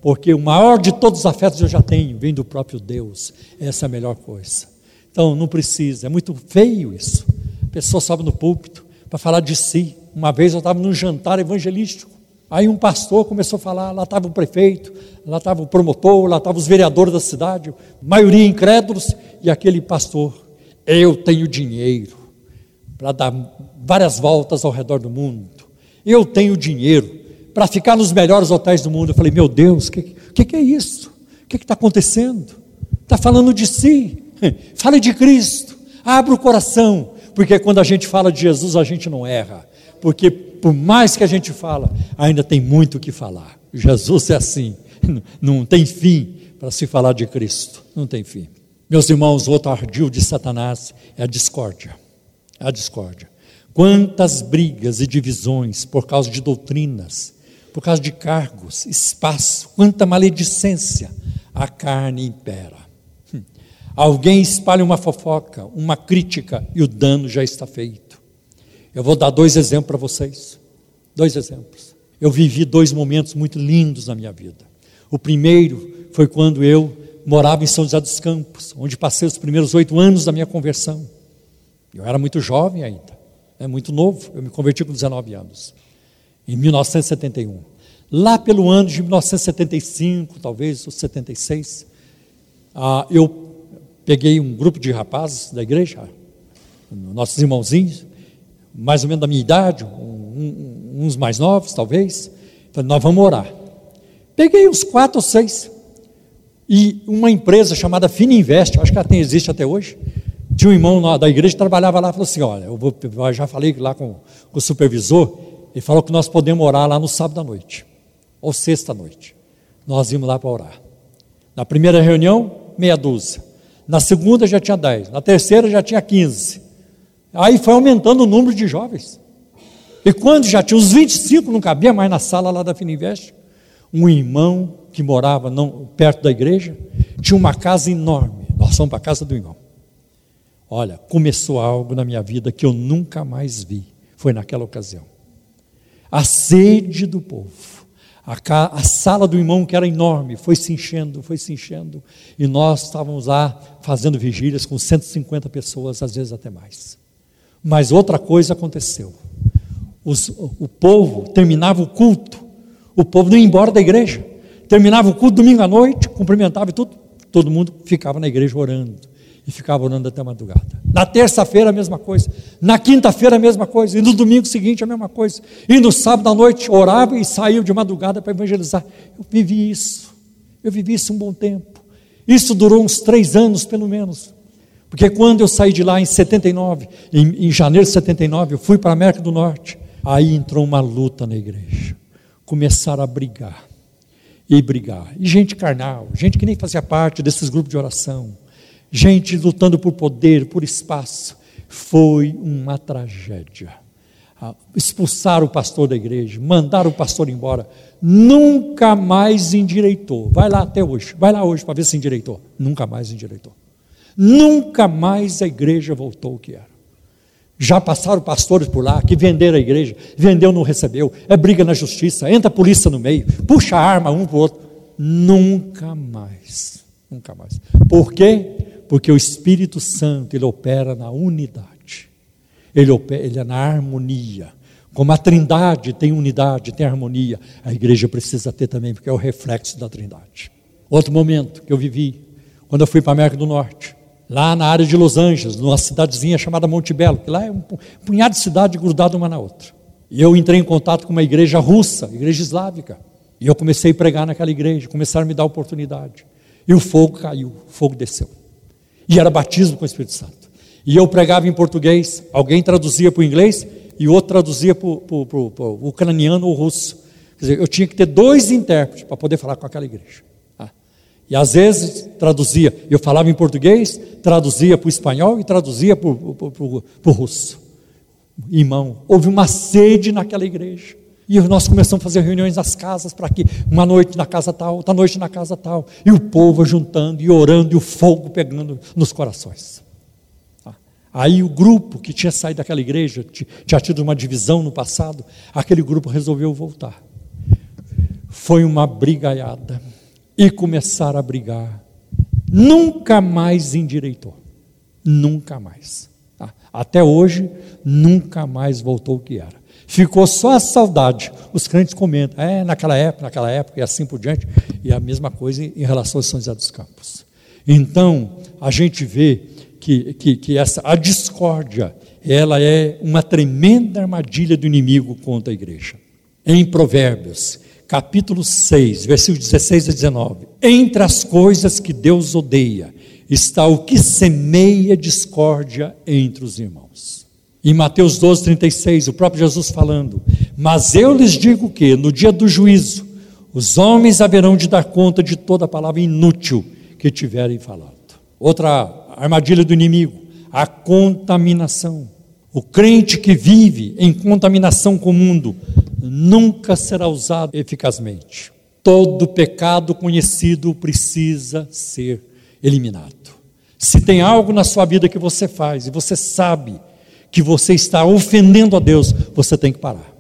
porque o maior de todos os afetos eu já tenho, vem do próprio Deus. Essa é a melhor coisa. Então, não precisa, é muito feio isso. A pessoa sobe no púlpito para falar de si. Uma vez eu estava num jantar evangelístico. Aí um pastor começou a falar, lá estava o prefeito, lá estava o promotor, lá estavam os vereadores da cidade, maioria incrédulos, e aquele pastor, eu tenho dinheiro para dar várias voltas ao redor do mundo. Eu tenho dinheiro para ficar nos melhores hotéis do mundo. Eu falei, meu Deus, o que, que, que, é isso? O que está acontecendo? Está falando de si, [laughs] fale de Cristo, abra o coração, porque quando a gente fala de Jesus, a gente não erra, porque por mais que a gente fala, ainda tem muito o que falar. Jesus é assim, [laughs] não tem fim para se falar de Cristo, não tem fim. Meus irmãos, outro ardil de Satanás é a discórdia. A discórdia. Quantas brigas e divisões por causa de doutrinas, por causa de cargos, espaço, quanta maledicência, a carne impera. Hum. Alguém espalha uma fofoca, uma crítica e o dano já está feito. Eu vou dar dois exemplos para vocês. Dois exemplos. Eu vivi dois momentos muito lindos na minha vida. O primeiro foi quando eu morava em São José dos Campos, onde passei os primeiros oito anos da minha conversão. Eu era muito jovem ainda, é muito novo, eu me converti com 19 anos em 1971. Lá pelo ano de 1975, talvez, ou 76, ah, eu peguei um grupo de rapazes da igreja, nossos irmãozinhos, mais ou menos da minha idade, um, uns mais novos, talvez. Falei, nós vamos orar. Peguei uns quatro ou seis. E uma empresa chamada Fininvest, acho que ela tem, existe até hoje, tinha um irmão da igreja que trabalhava lá, falou assim, olha, eu, vou, eu já falei lá com, com o supervisor, ele falou que nós podemos orar lá no sábado à noite, ou sexta à noite. Nós íamos lá para orar. Na primeira reunião, meia dúzia. Na segunda já tinha dez. Na terceira já tinha quinze. Aí foi aumentando o número de jovens. E quando já tinha os 25, não cabia mais na sala lá da Fininvest, um irmão que morava não, perto da igreja, tinha uma casa enorme. Nós fomos para a casa do irmão. Olha, começou algo na minha vida que eu nunca mais vi. Foi naquela ocasião a sede do povo. A, a, sala do irmão, que era enorme, foi se enchendo, foi se enchendo. E nós estávamos lá fazendo vigílias com 150 pessoas, às vezes até mais. Mas outra coisa aconteceu. Os, o povo terminava o culto, o povo não ia embora da igreja. Terminava o culto domingo à noite, cumprimentava e tudo. Todo mundo ficava na igreja orando e ficava orando até a madrugada. Na terça-feira a mesma coisa, na quinta-feira a mesma coisa, e no domingo seguinte a mesma coisa. E no sábado à noite orava e saiu de madrugada para evangelizar. Eu vivi isso, eu vivi isso um bom tempo. Isso durou uns três anos pelo menos. Porque quando eu saí de lá em 79, em, em janeiro de 79, eu fui para a América do Norte. Aí entrou uma luta na igreja. Começaram a brigar. E brigar. E gente carnal, gente que nem fazia parte desses grupos de oração gente lutando por poder, por espaço. Foi uma tragédia. Ah, expulsaram o pastor da igreja, mandaram o pastor embora, nunca mais endireitou. Vai lá até hoje, vai lá hoje para ver se endireitou. Nunca mais endireitou. Nunca mais a igreja voltou o que era. Já passaram pastores por lá que venderam a igreja, vendeu, não recebeu, é briga na justiça, entra a polícia no meio, puxa a arma um para o outro. Nunca mais, nunca mais. Por quê? porque o Espírito Santo ele opera na unidade. Ele, ele é na harmonia. Como a trindade tem unidade, tem harmonia, a igreja precisa ter também, porque é o reflexo da trindade. Outro momento que eu vivi, quando eu fui para a América do Norte, lá na área de Los Angeles, numa cidadezinha chamada Montebello, que lá é um punhado de cidade grudada uma na outra. E eu entrei em contato com uma igreja russa, igreja eslávica. E eu comecei a pregar naquela igreja, começaram a me dar oportunidade. E o fogo caiu, o fogo desceu. E era batismo com o Espírito Santo. E eu pregava em português, alguém traduzia para o inglês e outro traduzia para o ucraniano ou russo. Quer dizer, eu tinha que ter dois intérpretes para poder falar com aquela igreja. E às vezes traduzia, eu falava em português, traduzia para o espanhol e traduzia para o russo. Irmão, houve uma sede naquela igreja. E nós começamos a fazer reuniões nas casas para que uma noite na casa tal, outra noite na casa tal, e o povo juntando e orando e o fogo pegando nos corações. Aí o grupo que tinha saído daquela igreja, tinha tido uma divisão no passado, aquele grupo resolveu voltar. Foi uma brigaiada e começaram a brigar. Nunca mais endireitou. Nunca mais. Tá? Até hoje, nunca mais voltou o que era. Ficou só a saudade. Os crentes comentam, é, naquela época, naquela época, e assim por diante. E a mesma coisa em relação a São José dos Campos. Então, a gente vê que, que, que essa, a discórdia, ela é uma tremenda armadilha do inimigo contra a igreja. Em Provérbios, capítulo 6, versículos 16 a 19. Entre as coisas que Deus odeia, está o que semeia discórdia entre os irmãos. Em Mateus 12, 36, o próprio Jesus falando: Mas eu lhes digo que, no dia do juízo, os homens haverão de dar conta de toda palavra inútil que tiverem falado. Outra armadilha do inimigo, a contaminação. O crente que vive em contaminação com o mundo nunca será usado eficazmente. Todo pecado conhecido precisa ser eliminado. Se tem algo na sua vida que você faz e você sabe que você está ofendendo a Deus, você tem que parar.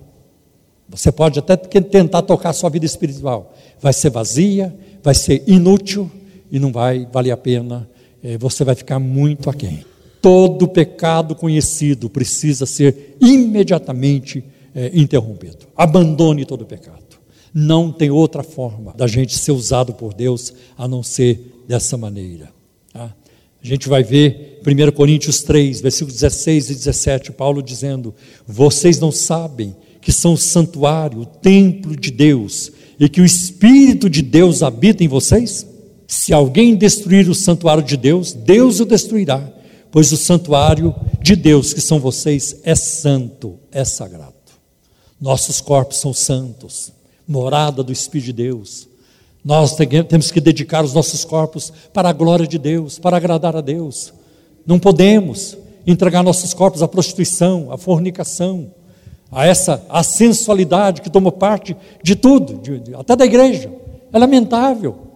Você pode até tentar tocar a sua vida espiritual, vai ser vazia, vai ser inútil e não vai valer a pena, é, você vai ficar muito aquém. Todo pecado conhecido precisa ser imediatamente é, interrompido. Abandone todo pecado. Não tem outra forma da gente ser usado por Deus a não ser dessa maneira. Tá? A gente vai ver 1 Coríntios 3, versículos 16 e 17, Paulo dizendo: Vocês não sabem que são o santuário, o templo de Deus, e que o Espírito de Deus habita em vocês? Se alguém destruir o santuário de Deus, Deus o destruirá, pois o santuário de Deus, que são vocês, é santo, é sagrado. Nossos corpos são santos, morada do Espírito de Deus. Nós temos que dedicar os nossos corpos para a glória de Deus, para agradar a Deus. Não podemos entregar nossos corpos à prostituição, à fornicação, a essa a sensualidade que toma parte de tudo, de, até da igreja. É lamentável.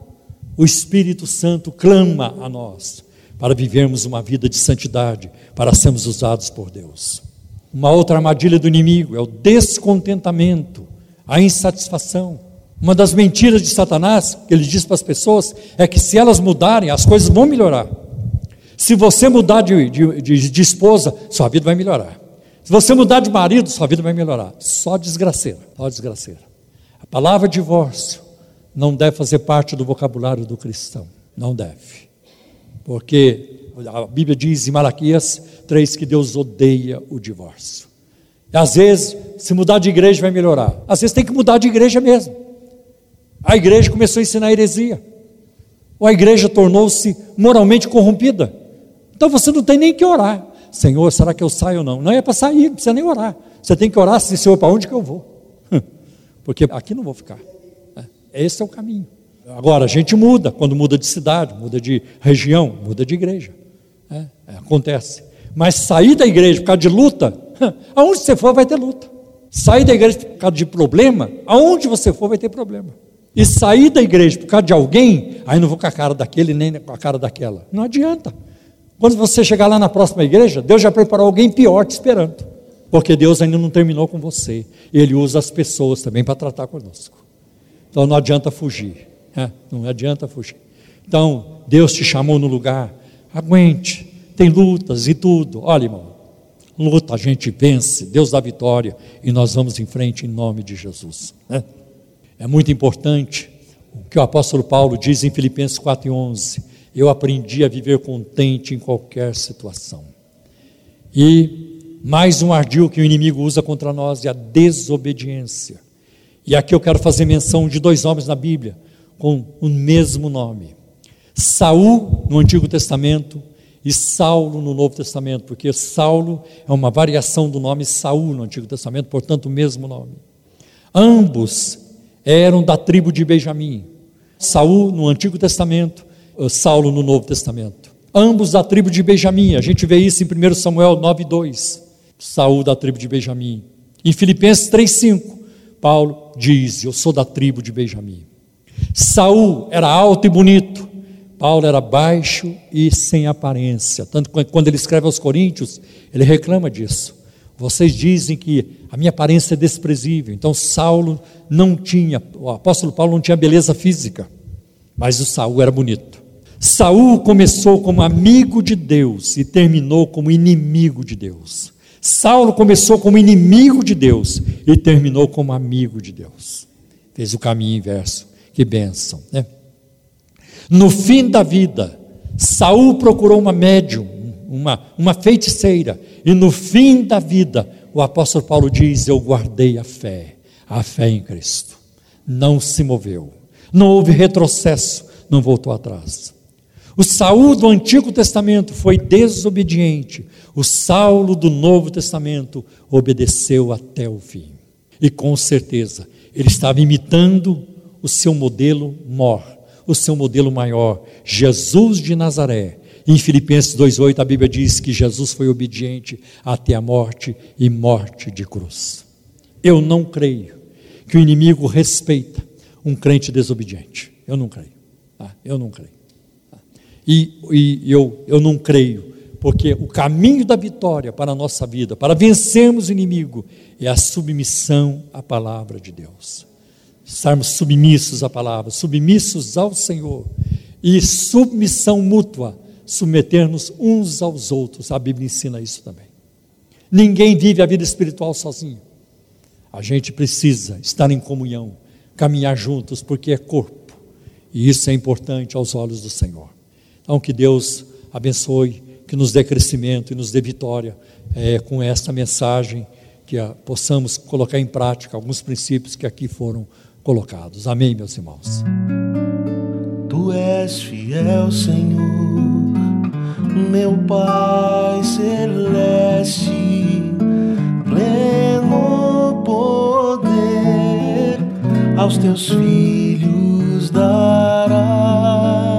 O Espírito Santo clama a nós para vivermos uma vida de santidade, para sermos usados por Deus. Uma outra armadilha do inimigo é o descontentamento, a insatisfação. Uma das mentiras de Satanás, que ele diz para as pessoas, é que se elas mudarem, as coisas vão melhorar. Se você mudar de, de, de, de esposa, sua vida vai melhorar. Se você mudar de marido, sua vida vai melhorar. Só desgraceira, só desgraceira. A palavra divórcio não deve fazer parte do vocabulário do cristão. Não deve. Porque a Bíblia diz em Malaquias 3 que Deus odeia o divórcio. E às vezes, se mudar de igreja vai melhorar. Às vezes tem que mudar de igreja mesmo. A igreja começou a ensinar heresia. Ou a igreja tornou-se moralmente corrompida. Então você não tem nem que orar. Senhor, será que eu saio ou não? Não é para sair, não precisa nem orar. Você tem que orar assim, Senhor, para onde que eu vou? [laughs] Porque aqui não vou ficar. É, esse é o caminho. Agora, a gente muda, quando muda de cidade, muda de região, muda de igreja. É, é, acontece. Mas sair da igreja por causa de luta, [laughs] aonde você for vai ter luta. Sair da igreja por causa de problema, aonde você for vai ter problema e sair da igreja por causa de alguém, aí não vou com a cara daquele nem com a cara daquela. Não adianta. Quando você chegar lá na próxima igreja, Deus já preparou alguém pior te esperando. Porque Deus ainda não terminou com você. Ele usa as pessoas também para tratar conosco. Então não adianta fugir. Né? Não adianta fugir. Então, Deus te chamou no lugar. Aguente. Tem lutas e tudo. Olha, irmão. luta a gente vence, Deus dá vitória e nós vamos em frente em nome de Jesus. Né? É muito importante o que o apóstolo Paulo diz em Filipenses 4,11: Eu aprendi a viver contente em qualquer situação. E mais um ardil que o inimigo usa contra nós é a desobediência. E aqui eu quero fazer menção de dois homens na Bíblia com o mesmo nome. Saul no Antigo Testamento e Saulo no Novo Testamento, porque Saulo é uma variação do nome Saul no Antigo Testamento, portanto o mesmo nome. Ambos eram da tribo de Benjamim. Saul no Antigo Testamento, eh, Saulo no Novo Testamento. Ambos da tribo de Benjamim. A gente vê isso em 1 Samuel 9:2. Saul da tribo de Benjamim. Em Filipenses 3:5, Paulo diz: "Eu sou da tribo de Benjamim". Saul era alto e bonito. Paulo era baixo e sem aparência. Tanto que quando ele escreve aos Coríntios, ele reclama disso. Vocês dizem que a minha aparência é desprezível. Então Saulo não tinha, o apóstolo Paulo não tinha beleza física, mas o Saul era bonito. Saul começou como amigo de Deus e terminou como inimigo de Deus. Saulo começou como inimigo de Deus e terminou como amigo de Deus. Fez o caminho inverso. Que bênção, né? No fim da vida, Saul procurou uma médium, uma, uma feiticeira, e no fim da vida, o apóstolo Paulo diz: Eu guardei a fé, a fé em Cristo. Não se moveu, não houve retrocesso, não voltou atrás. O Saul do Antigo Testamento foi desobediente, o Saulo do Novo Testamento obedeceu até o fim. E com certeza, ele estava imitando o seu modelo mor, o seu modelo maior, Jesus de Nazaré. Em Filipenses 2,8 a Bíblia diz que Jesus foi obediente até a morte e morte de cruz. Eu não creio que o inimigo respeita um crente desobediente. Eu não creio. Tá? Eu não creio. Tá? E, e eu, eu não creio, porque o caminho da vitória para a nossa vida, para vencermos o inimigo, é a submissão à palavra de Deus estarmos submissos à palavra, submissos ao Senhor e submissão mútua, submeter-nos uns aos outros. A Bíblia ensina isso também. Ninguém vive a vida espiritual sozinho. A gente precisa estar em comunhão, caminhar juntos, porque é corpo. E isso é importante aos olhos do Senhor. Então, que Deus abençoe, que nos dê crescimento e nos dê vitória é, com esta mensagem, que a, possamos colocar em prática alguns princípios que aqui foram colocados. Amém, meus irmãos. Tu és fiel, Senhor, meu Pai celeste, pleno poder aos teus filhos darás.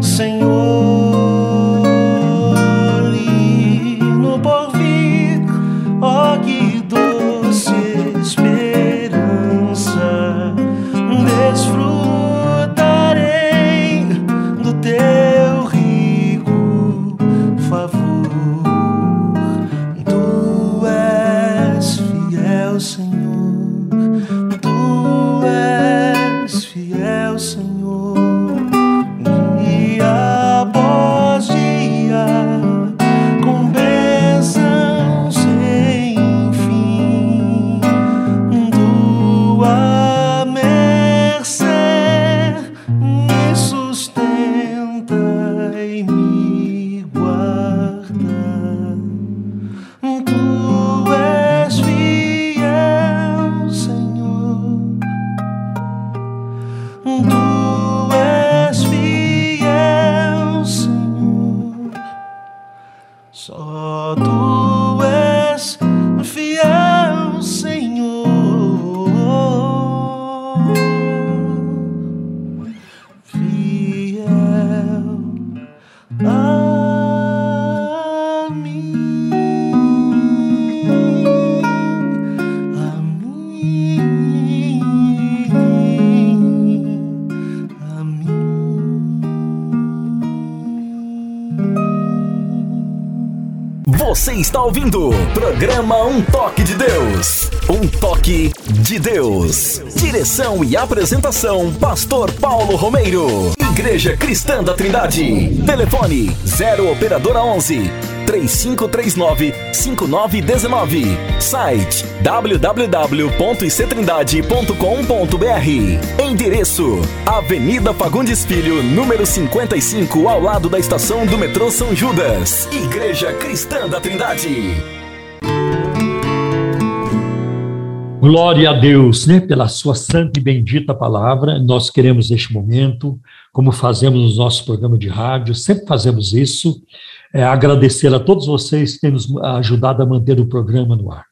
Senhor. Ouvindo programa Um Toque de Deus. Um Toque de Deus. Direção e apresentação: Pastor Paulo Romeiro. Igreja Cristã da Trindade. Telefone 0 Operadora 11 3539 5919. Site www.ictrindade.com.br. Endereço: Avenida Fagundes Filho, número 55, ao lado da estação do metrô São Judas. Igreja Cristã da Trindade. Glória a Deus, né, pela sua santa e bendita palavra. Nós queremos neste momento, como fazemos no nosso programa de rádio, sempre fazemos isso, é, agradecer a todos vocês que têm nos ajudado a manter o programa no ar.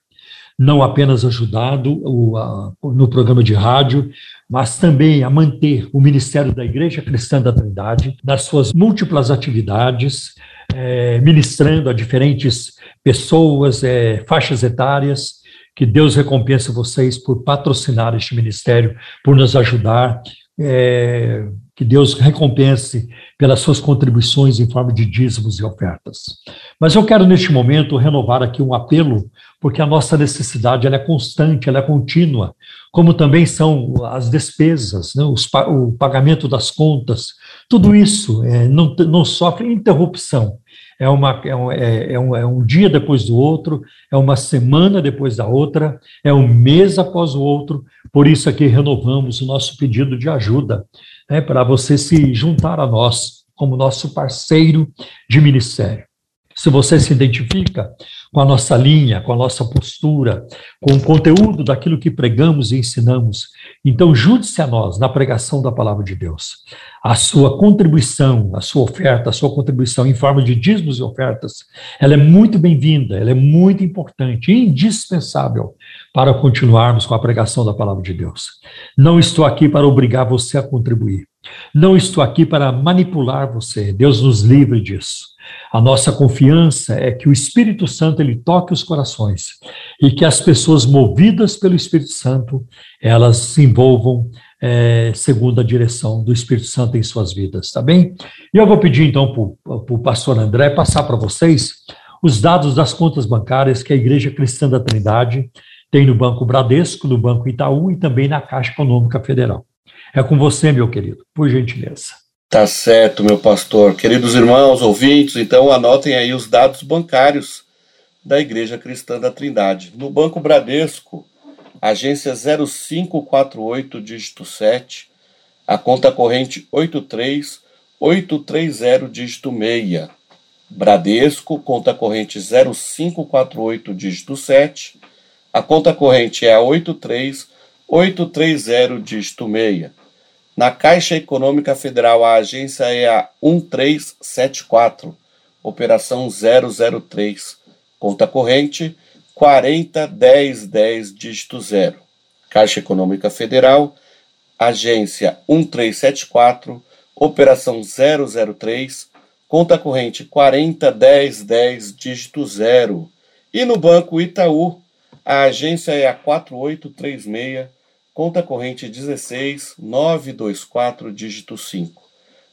Não apenas ajudado o, a, no programa de rádio, mas também a manter o Ministério da Igreja Cristã da Trindade nas suas múltiplas atividades, é, ministrando a diferentes pessoas, é, faixas etárias, que Deus recompense vocês por patrocinar este ministério, por nos ajudar. É, que Deus recompense pelas suas contribuições em forma de dízimos e ofertas. Mas eu quero, neste momento, renovar aqui um apelo, porque a nossa necessidade é constante, ela é contínua, como também são as despesas, né, os, o pagamento das contas, tudo isso é, não, não sofre interrupção é, uma, é, um, é, é, um, é um dia depois do outro, é uma semana depois da outra, é um mês após o outro. Por isso aqui renovamos o nosso pedido de ajuda, né, para você se juntar a nós como nosso parceiro de ministério. Se você se identifica com a nossa linha, com a nossa postura, com o conteúdo daquilo que pregamos e ensinamos, então junte-se a nós na pregação da palavra de Deus. A sua contribuição, a sua oferta, a sua contribuição em forma de dízimos e ofertas, ela é muito bem-vinda, ela é muito importante, indispensável para continuarmos com a pregação da palavra de Deus. Não estou aqui para obrigar você a contribuir. Não estou aqui para manipular você. Deus nos livre disso. A nossa confiança é que o Espírito Santo ele toque os corações e que as pessoas movidas pelo Espírito Santo elas se envolvam é, segundo a direção do Espírito Santo em suas vidas, tá bem? E eu vou pedir então para o pastor André passar para vocês os dados das contas bancárias que a Igreja Cristã da Trindade tem no Banco Bradesco, no Banco Itaú e também na Caixa Econômica Federal. É com você, meu querido, por gentileza. Tá certo, meu pastor. Queridos irmãos, ouvintes, então anotem aí os dados bancários da Igreja Cristã da Trindade. No Banco Bradesco, agência 0548, dígito 7, a conta corrente 83830, dígito 6. Bradesco, conta corrente 0548, dígito 7, a conta corrente é a 83830, dígito 6. Na Caixa Econômica Federal, a agência é a 1374, operação 003, conta corrente 401010 dígito 0. Caixa Econômica Federal, agência 1374, operação 003, conta corrente 401010 dígito 0. E no Banco Itaú, a agência é a 4836 conta corrente 16 924, dígito 5.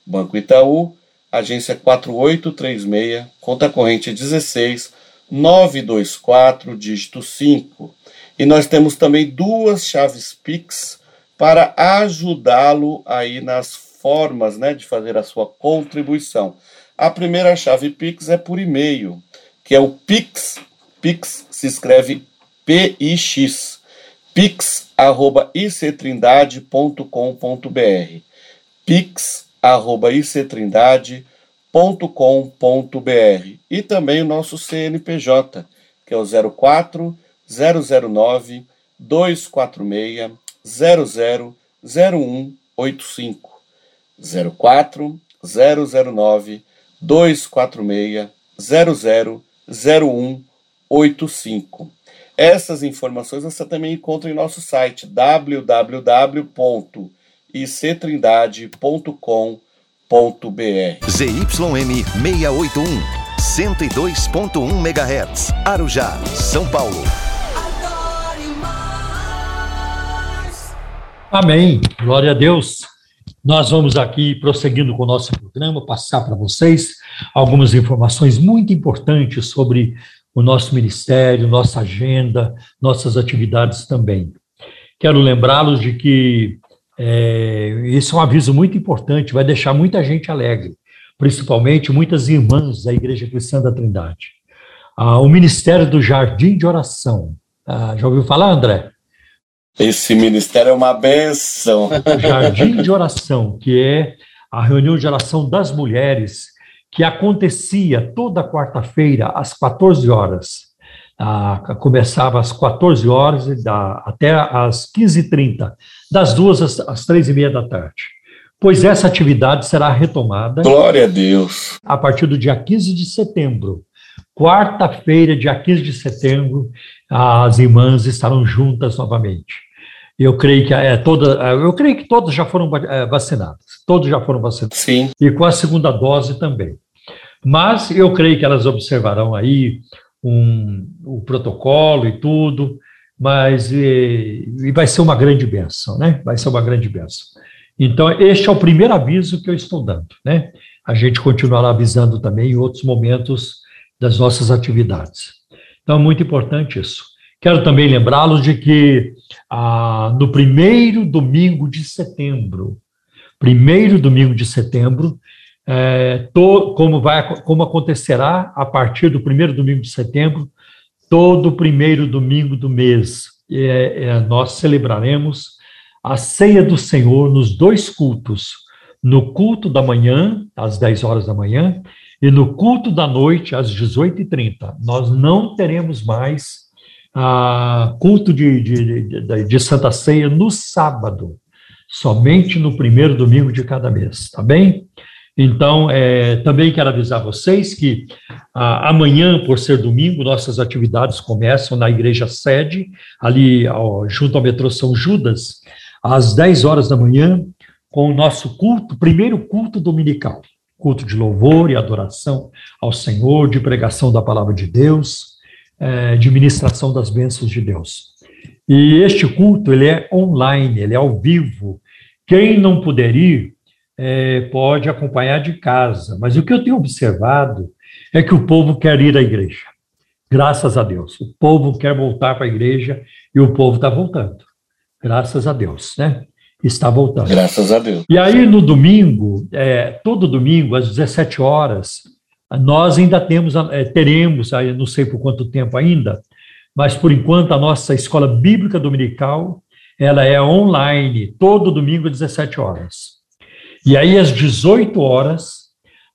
Banco Itaú, agência 4836, conta corrente 16 924, dígito 5. E nós temos também duas chaves Pix para ajudá-lo aí nas formas né, de fazer a sua contribuição. A primeira chave Pix é por e-mail, que é o Pix. Pix se escreve P-I-X pix@ictrindade.com.br pix@ictrindade.com.br e também o nosso CNPJ, que é o 04 009 246 000185 04 009 246 0185. Essas informações você também encontra em nosso site www.ictrindade.com.br. ZYM 681, 102.1 MHz, Arujá, São Paulo. Amém. Glória a Deus. Nós vamos aqui, prosseguindo com o nosso programa, passar para vocês algumas informações muito importantes sobre o nosso ministério, nossa agenda, nossas atividades também. Quero lembrá-los de que é, esse é um aviso muito importante, vai deixar muita gente alegre, principalmente muitas irmãs da Igreja Cristã da Trindade. Ah, o Ministério do Jardim de Oração. Ah, já ouviu falar, André? Esse ministério é uma benção. Jardim de Oração, que é a reunião de oração das mulheres, que acontecia toda quarta-feira às 14 horas. Ah, começava às 14 horas e da, até às 15h30, das duas às, às três e meia da tarde. Pois essa atividade será retomada. Glória a Deus. A partir do dia 15 de setembro. Quarta-feira, dia 15 de setembro, as irmãs estarão juntas novamente. Eu creio que é toda, eu creio que todas já foram é, vacinadas, todos já foram vacinados. Sim. E com a segunda dose também. Mas eu creio que elas observarão aí um, o protocolo e tudo, mas e, e vai ser uma grande benção, né? Vai ser uma grande benção. Então, este é o primeiro aviso que eu estou dando, né? A gente continuará avisando também em outros momentos das nossas atividades. Então, é muito importante isso. Quero também lembrá-los de que ah, no primeiro domingo de setembro, primeiro domingo de setembro, é, to, como, vai, como acontecerá a partir do primeiro domingo de setembro, todo primeiro domingo do mês, é, é, nós celebraremos a ceia do Senhor nos dois cultos, no culto da manhã, às 10 horas da manhã, e no culto da noite, às 18h30. Nós não teremos mais a culto de, de, de, de, Santa Ceia no sábado, somente no primeiro domingo de cada mês, tá bem? Então, é, também quero avisar vocês que a, amanhã, por ser domingo, nossas atividades começam na igreja sede, ali ó, junto ao metrô São Judas, às 10 horas da manhã, com o nosso culto, primeiro culto dominical, culto de louvor e adoração ao Senhor, de pregação da palavra de Deus, é, de ministração das bênçãos de Deus. E este culto, ele é online, ele é ao vivo. Quem não puder ir, é, pode acompanhar de casa. Mas o que eu tenho observado é que o povo quer ir à igreja. Graças a Deus. O povo quer voltar para a igreja e o povo está voltando. Graças a Deus, né? Está voltando. Graças a Deus. E aí, no domingo, é, todo domingo, às 17 horas, nós ainda temos, é, teremos, não sei por quanto tempo ainda, mas por enquanto a nossa escola bíblica dominical, ela é online, todo domingo às 17 horas. E aí às 18 horas,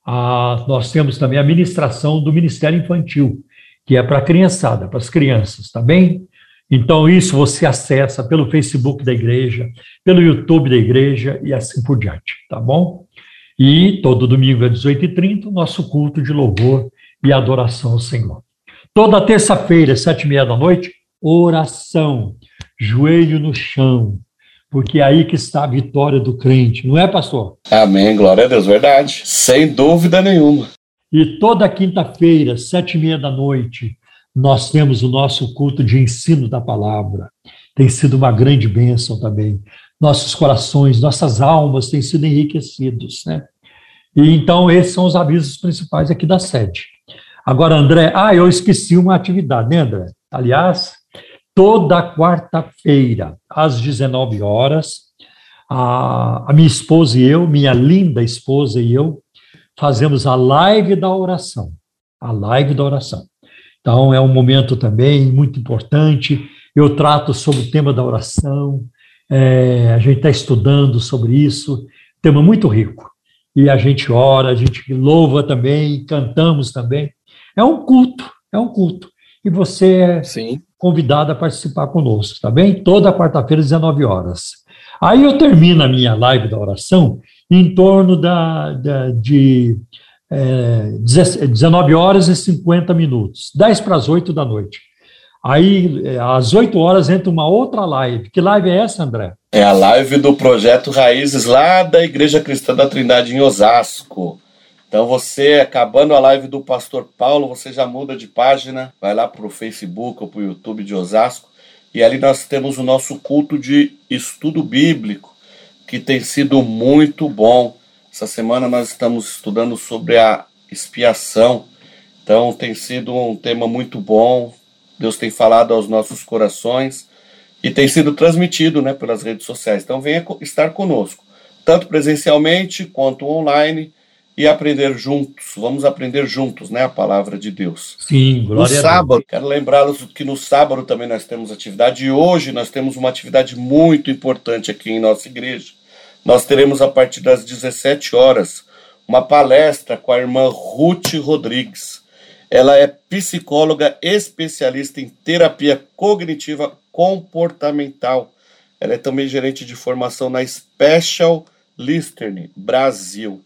a, nós temos também a ministração do Ministério Infantil, que é para a criançada, para as crianças, tá bem? Então, isso você acessa pelo Facebook da igreja, pelo YouTube da igreja e assim por diante, tá bom? E todo domingo às 18h30, nosso culto de louvor e adoração ao Senhor. Toda terça-feira, sete e meia da noite, oração, joelho no chão, porque é aí que está a vitória do crente, não é, pastor? Amém, glória a Deus, verdade, sem dúvida nenhuma. E toda quinta-feira, sete e meia da noite, nós temos o nosso culto de ensino da palavra. Tem sido uma grande bênção também nossos corações, nossas almas têm sido enriquecidos, né? E então esses são os avisos principais aqui da sede. Agora, André, ah, eu esqueci uma atividade, né, André? Aliás, toda quarta-feira, às 19 horas, a, a minha esposa e eu, minha linda esposa e eu, fazemos a live da oração. A live da oração. Então, é um momento também muito importante. Eu trato sobre o tema da oração, é, a gente está estudando sobre isso, tema muito rico. E a gente ora, a gente louva também, cantamos também. É um culto, é um culto. E você é Sim. convidado a participar conosco, tá bem? Toda quarta-feira, 19 horas. Aí eu termino a minha live da oração em torno da, da de é, 19 horas e 50 minutos, 10 para as 8 da noite. Aí, é, às 8 horas, entra uma outra live. Que live é essa, André? É a live do Projeto Raízes, lá da Igreja Cristã da Trindade, em Osasco. Então, você, acabando a live do Pastor Paulo, você já muda de página, vai lá para o Facebook ou para o YouTube de Osasco, e ali nós temos o nosso culto de estudo bíblico, que tem sido muito bom. Essa semana nós estamos estudando sobre a expiação. Então tem sido um tema muito bom. Deus tem falado aos nossos corações e tem sido transmitido né, pelas redes sociais. Então venha estar conosco, tanto presencialmente quanto online, e aprender juntos. Vamos aprender juntos, né? A palavra de Deus. Sim, glória no sábado, quero lembrá-los que no sábado também nós temos atividade e hoje nós temos uma atividade muito importante aqui em nossa igreja. Nós teremos a partir das 17 horas uma palestra com a irmã Ruth Rodrigues. Ela é psicóloga especialista em terapia cognitiva comportamental. Ela é também gerente de formação na Special Listening Brasil.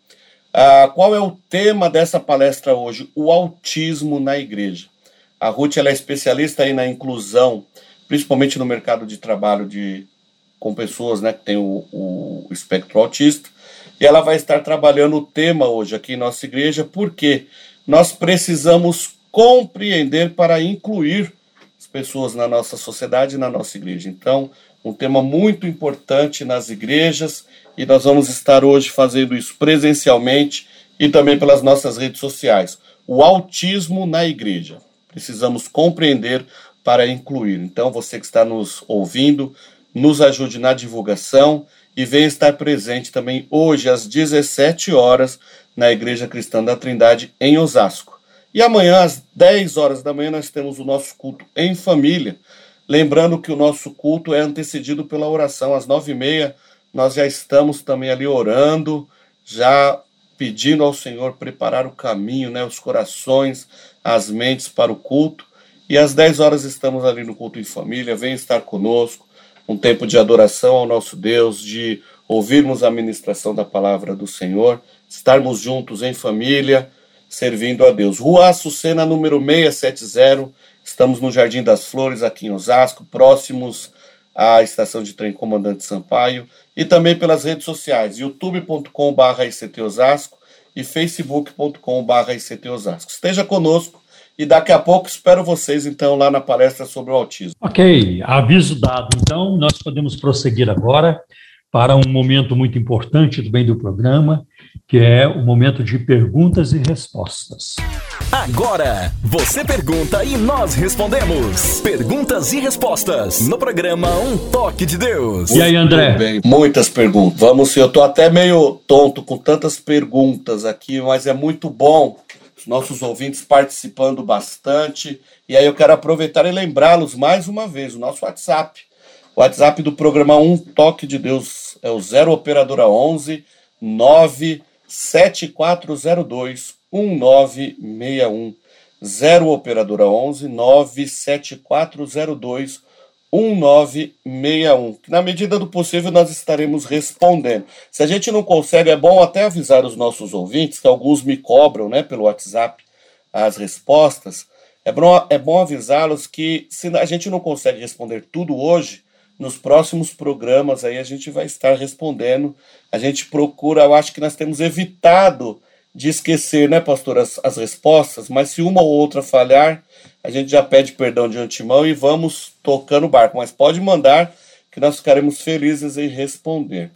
Ah, qual é o tema dessa palestra hoje? O autismo na igreja. A Ruth ela é especialista aí na inclusão, principalmente no mercado de trabalho de com pessoas né, que têm o, o espectro autista. E ela vai estar trabalhando o tema hoje aqui em nossa igreja, porque nós precisamos compreender para incluir as pessoas na nossa sociedade e na nossa igreja. Então, um tema muito importante nas igrejas e nós vamos estar hoje fazendo isso presencialmente e também pelas nossas redes sociais. O autismo na igreja. Precisamos compreender para incluir. Então, você que está nos ouvindo, nos ajude na divulgação e venha estar presente também hoje às 17 horas na Igreja Cristã da Trindade em Osasco. E amanhã às 10 horas da manhã nós temos o nosso culto em família. Lembrando que o nosso culto é antecedido pela oração às 9h30. Nós já estamos também ali orando, já pedindo ao Senhor preparar o caminho, né, os corações, as mentes para o culto. E às 10 horas estamos ali no culto em família. Venha estar conosco um tempo de adoração ao nosso Deus, de ouvirmos a ministração da palavra do Senhor, estarmos juntos em família, servindo a Deus. Rua Açucena, número 670, estamos no Jardim das Flores, aqui em Osasco, próximos à estação de trem Comandante Sampaio, e também pelas redes sociais, youtube.com.br Osasco e facebook.com.br. Esteja conosco e daqui a pouco espero vocês, então, lá na palestra sobre o autismo. Ok, aviso dado. Então, nós podemos prosseguir agora para um momento muito importante bem do programa, que é o momento de perguntas e respostas. Agora, você pergunta e nós respondemos. Perguntas e respostas no programa Um Toque de Deus. E aí, André? Bem, muitas perguntas. Vamos, eu tô até meio tonto com tantas perguntas aqui, mas é muito bom nossos ouvintes participando bastante. E aí eu quero aproveitar e lembrá-los mais uma vez o nosso WhatsApp. O WhatsApp do programa Um Toque de Deus é o 0 operadora 11 97402 1961. 0 operadora 11 97402 1961. Na medida do possível, nós estaremos respondendo. Se a gente não consegue, é bom até avisar os nossos ouvintes, que alguns me cobram né, pelo WhatsApp as respostas. É bom, é bom avisá-los que se a gente não consegue responder tudo hoje, nos próximos programas aí a gente vai estar respondendo. A gente procura, eu acho que nós temos evitado de esquecer, né, pastor, as, as respostas, mas se uma ou outra falhar, a gente já pede perdão de antemão e vamos tocando o barco. Mas pode mandar que nós ficaremos felizes em responder.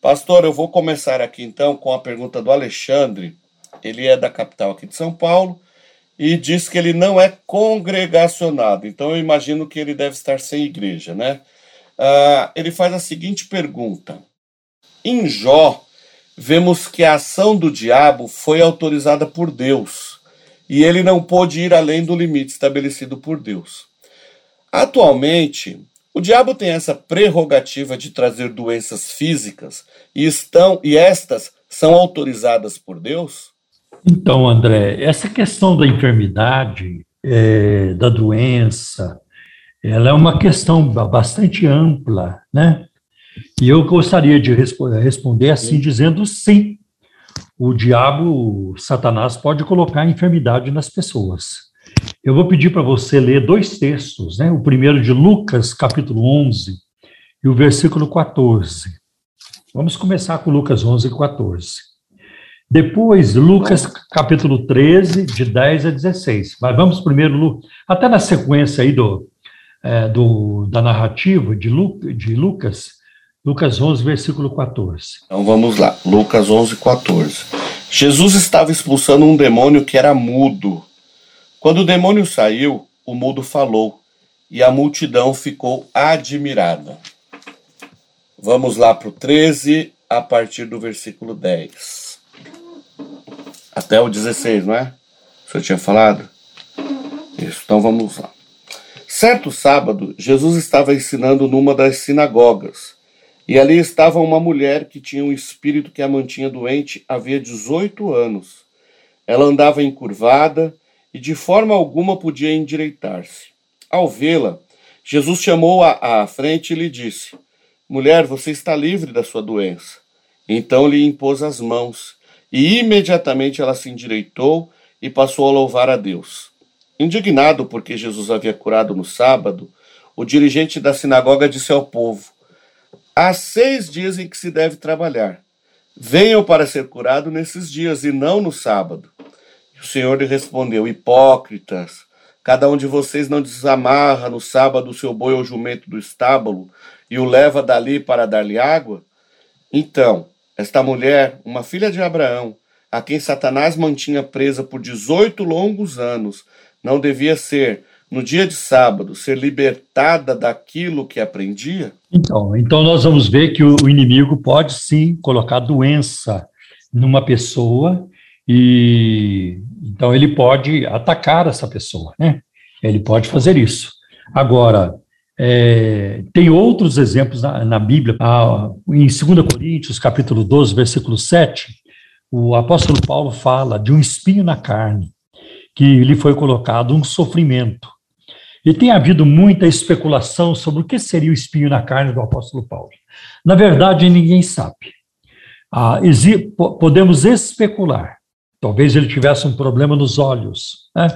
Pastor, eu vou começar aqui então com a pergunta do Alexandre. Ele é da capital aqui de São Paulo e diz que ele não é congregacionado. Então eu imagino que ele deve estar sem igreja, né? Uh, ele faz a seguinte pergunta: Em Jó, vemos que a ação do diabo foi autorizada por Deus e ele não pôde ir além do limite estabelecido por Deus. Atualmente, o diabo tem essa prerrogativa de trazer doenças físicas e estão e estas são autorizadas por Deus? Então, André, essa questão da enfermidade, é, da doença, ela é uma questão bastante ampla, né? E eu gostaria de resp responder assim, dizendo sim. o diabo, Satanás, pode colocar enfermidade nas pessoas. Eu vou pedir para você ler dois textos, né? O primeiro de Lucas, capítulo 11, e o versículo 14. Vamos começar com Lucas 11 e 14. Depois, Lucas, capítulo 13, de 10 a 16. Mas vamos primeiro, até na sequência aí do, é, do, da narrativa de, Lu, de Lucas, Lucas 11, versículo 14. Então vamos lá, Lucas 11, 14. Jesus estava expulsando um demônio que era mudo. Quando o demônio saiu, o mudo falou e a multidão ficou admirada. Vamos lá para o 13, a partir do versículo 10. Até o 16, não é? O senhor tinha falado? Isso, então vamos lá. Certo sábado, Jesus estava ensinando numa das sinagogas e ali estava uma mulher que tinha um espírito que a mantinha doente havia 18 anos. Ela andava encurvada e de forma alguma podia endireitar-se. Ao vê-la, Jesus chamou-a à frente e lhe disse: Mulher, você está livre da sua doença. Então lhe impôs as mãos, e imediatamente ela se endireitou e passou a louvar a Deus. Indignado porque Jesus havia curado no sábado, o dirigente da sinagoga disse ao povo: Há seis dias em que se deve trabalhar. Venham para ser curado nesses dias e não no sábado. E o Senhor lhe respondeu: Hipócritas, cada um de vocês não desamarra no sábado o seu boi ou jumento do estábulo e o leva dali para dar-lhe água? Então, esta mulher, uma filha de Abraão, a quem Satanás mantinha presa por 18 longos anos, não devia ser no dia de sábado, ser libertada daquilo que aprendia? Então, então nós vamos ver que o, inimigo pode sim colocar doença numa pessoa e então ele pode atacar essa pessoa, né? Ele pode fazer isso. Agora, é, tem outros exemplos na, na Bíblia. Ah, em 2 Coríntios, capítulo 12, versículo 7, o apóstolo Paulo fala de um espinho na carne, que lhe foi colocado um sofrimento. E tem havido muita especulação sobre o que seria o espinho na carne do apóstolo Paulo. Na verdade, ninguém sabe. Ah, podemos especular. Talvez ele tivesse um problema nos olhos, né?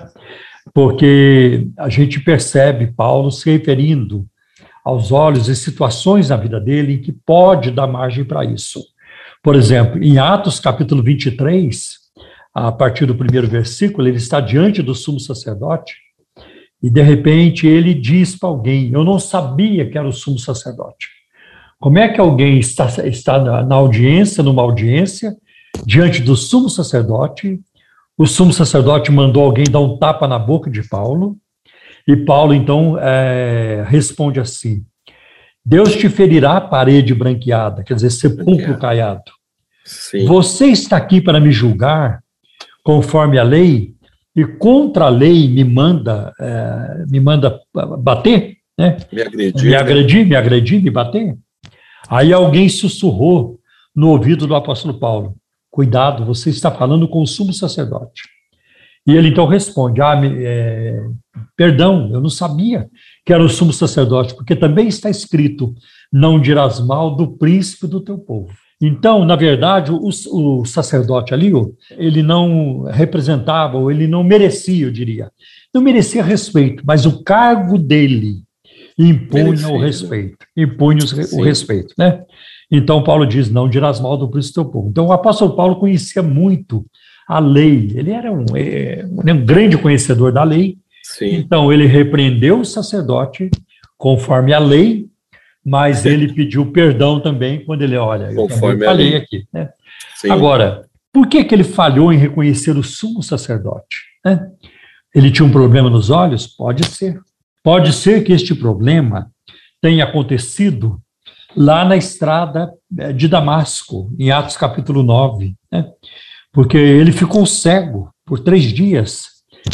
porque a gente percebe Paulo se referindo aos olhos e situações na vida dele em que pode dar margem para isso. Por exemplo, em Atos capítulo 23, a partir do primeiro versículo, ele está diante do sumo sacerdote e de repente ele diz para alguém: Eu não sabia que era o sumo sacerdote. Como é que alguém está, está na, na audiência, numa audiência, diante do sumo sacerdote? O sumo sacerdote mandou alguém dar um tapa na boca de Paulo, e Paulo então é, responde assim: Deus te ferirá a parede branqueada, quer dizer, sepulcro caiado. Sim. Você está aqui para me julgar conforme a lei, e contra a lei me manda, é, me manda bater, né? Me agredir. Me né? agredir, me agredir, me bater. Aí alguém sussurrou no ouvido do apóstolo Paulo: Cuidado, você está falando com o sumo sacerdote. E ele então responde: Ah, me, é, perdão, eu não sabia que era o sumo sacerdote, porque também está escrito: Não dirás mal do príncipe do teu povo. Então, na verdade, o, o, sacerdote ali, ele não representava, ou ele não merecia, eu diria. Não merecia respeito, mas o cargo dele impunha o respeito, impunha o, o respeito, né? Então, Paulo diz, não dirás mal do príncipe do teu povo. Então, o apóstolo Paulo conhecia muito a lei, ele era um, é, um grande conhecedor da lei, Sim. então ele repreendeu o sacerdote conforme a lei, mas ele pediu perdão também quando ele olha. Eu Conforme falei aqui. Né? Agora, por que, que ele falhou em reconhecer o sumo sacerdote? Né? Ele tinha um problema nos olhos? Pode ser. Pode ser que este problema tenha acontecido lá na estrada eh, de Damasco, em Atos capítulo 9, né? porque ele ficou cego por três dias.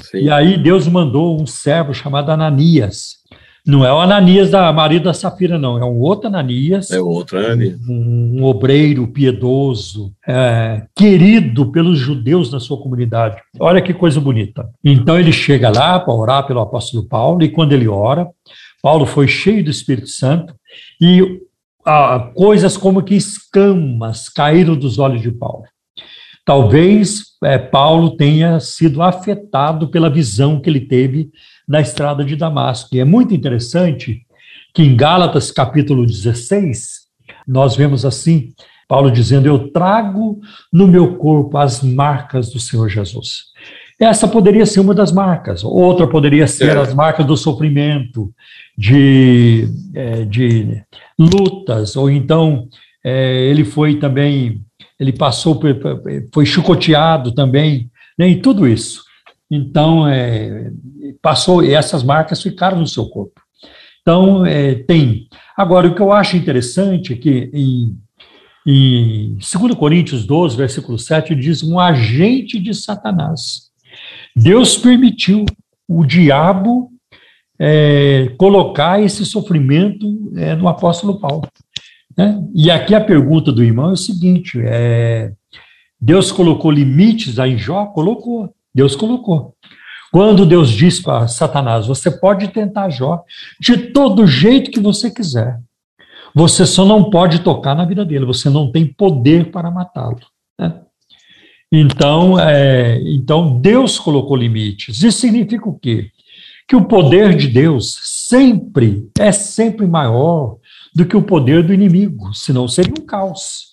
Sim. E aí Deus mandou um servo chamado Ananias não é o Ananias da marido da Safira, não. É um outro Ananias. É outro Ananias. Um, um obreiro piedoso, é, querido pelos judeus da sua comunidade. Olha que coisa bonita. Então ele chega lá para orar pelo apóstolo Paulo, e quando ele ora, Paulo foi cheio do Espírito Santo, e ah, coisas como que escamas caíram dos olhos de Paulo. Talvez é, Paulo tenha sido afetado pela visão que ele teve na estrada de Damasco. E é muito interessante que em Gálatas capítulo 16, nós vemos assim, Paulo dizendo: Eu trago no meu corpo as marcas do Senhor Jesus. Essa poderia ser uma das marcas, outra poderia ser é. as marcas do sofrimento, de, é, de lutas, ou então é, ele foi também, ele passou, foi chicoteado também, né, em tudo isso. Então, é, passou, e essas marcas ficaram no seu corpo. Então, é, tem. Agora, o que eu acho interessante é que em, em 2 Coríntios 12, versículo 7, diz: um agente de Satanás. Deus permitiu o diabo é, colocar esse sofrimento é, no apóstolo Paulo. Né? E aqui a pergunta do irmão é o seguinte: é, Deus colocou limites aí em Jó? Colocou. Deus colocou. Quando Deus diz para Satanás: Você pode tentar Jó de todo jeito que você quiser. Você só não pode tocar na vida dele, você não tem poder para matá-lo. Né? Então, é, então, Deus colocou limites. Isso significa o quê? Que o poder de Deus sempre é sempre maior do que o poder do inimigo, senão seria um caos.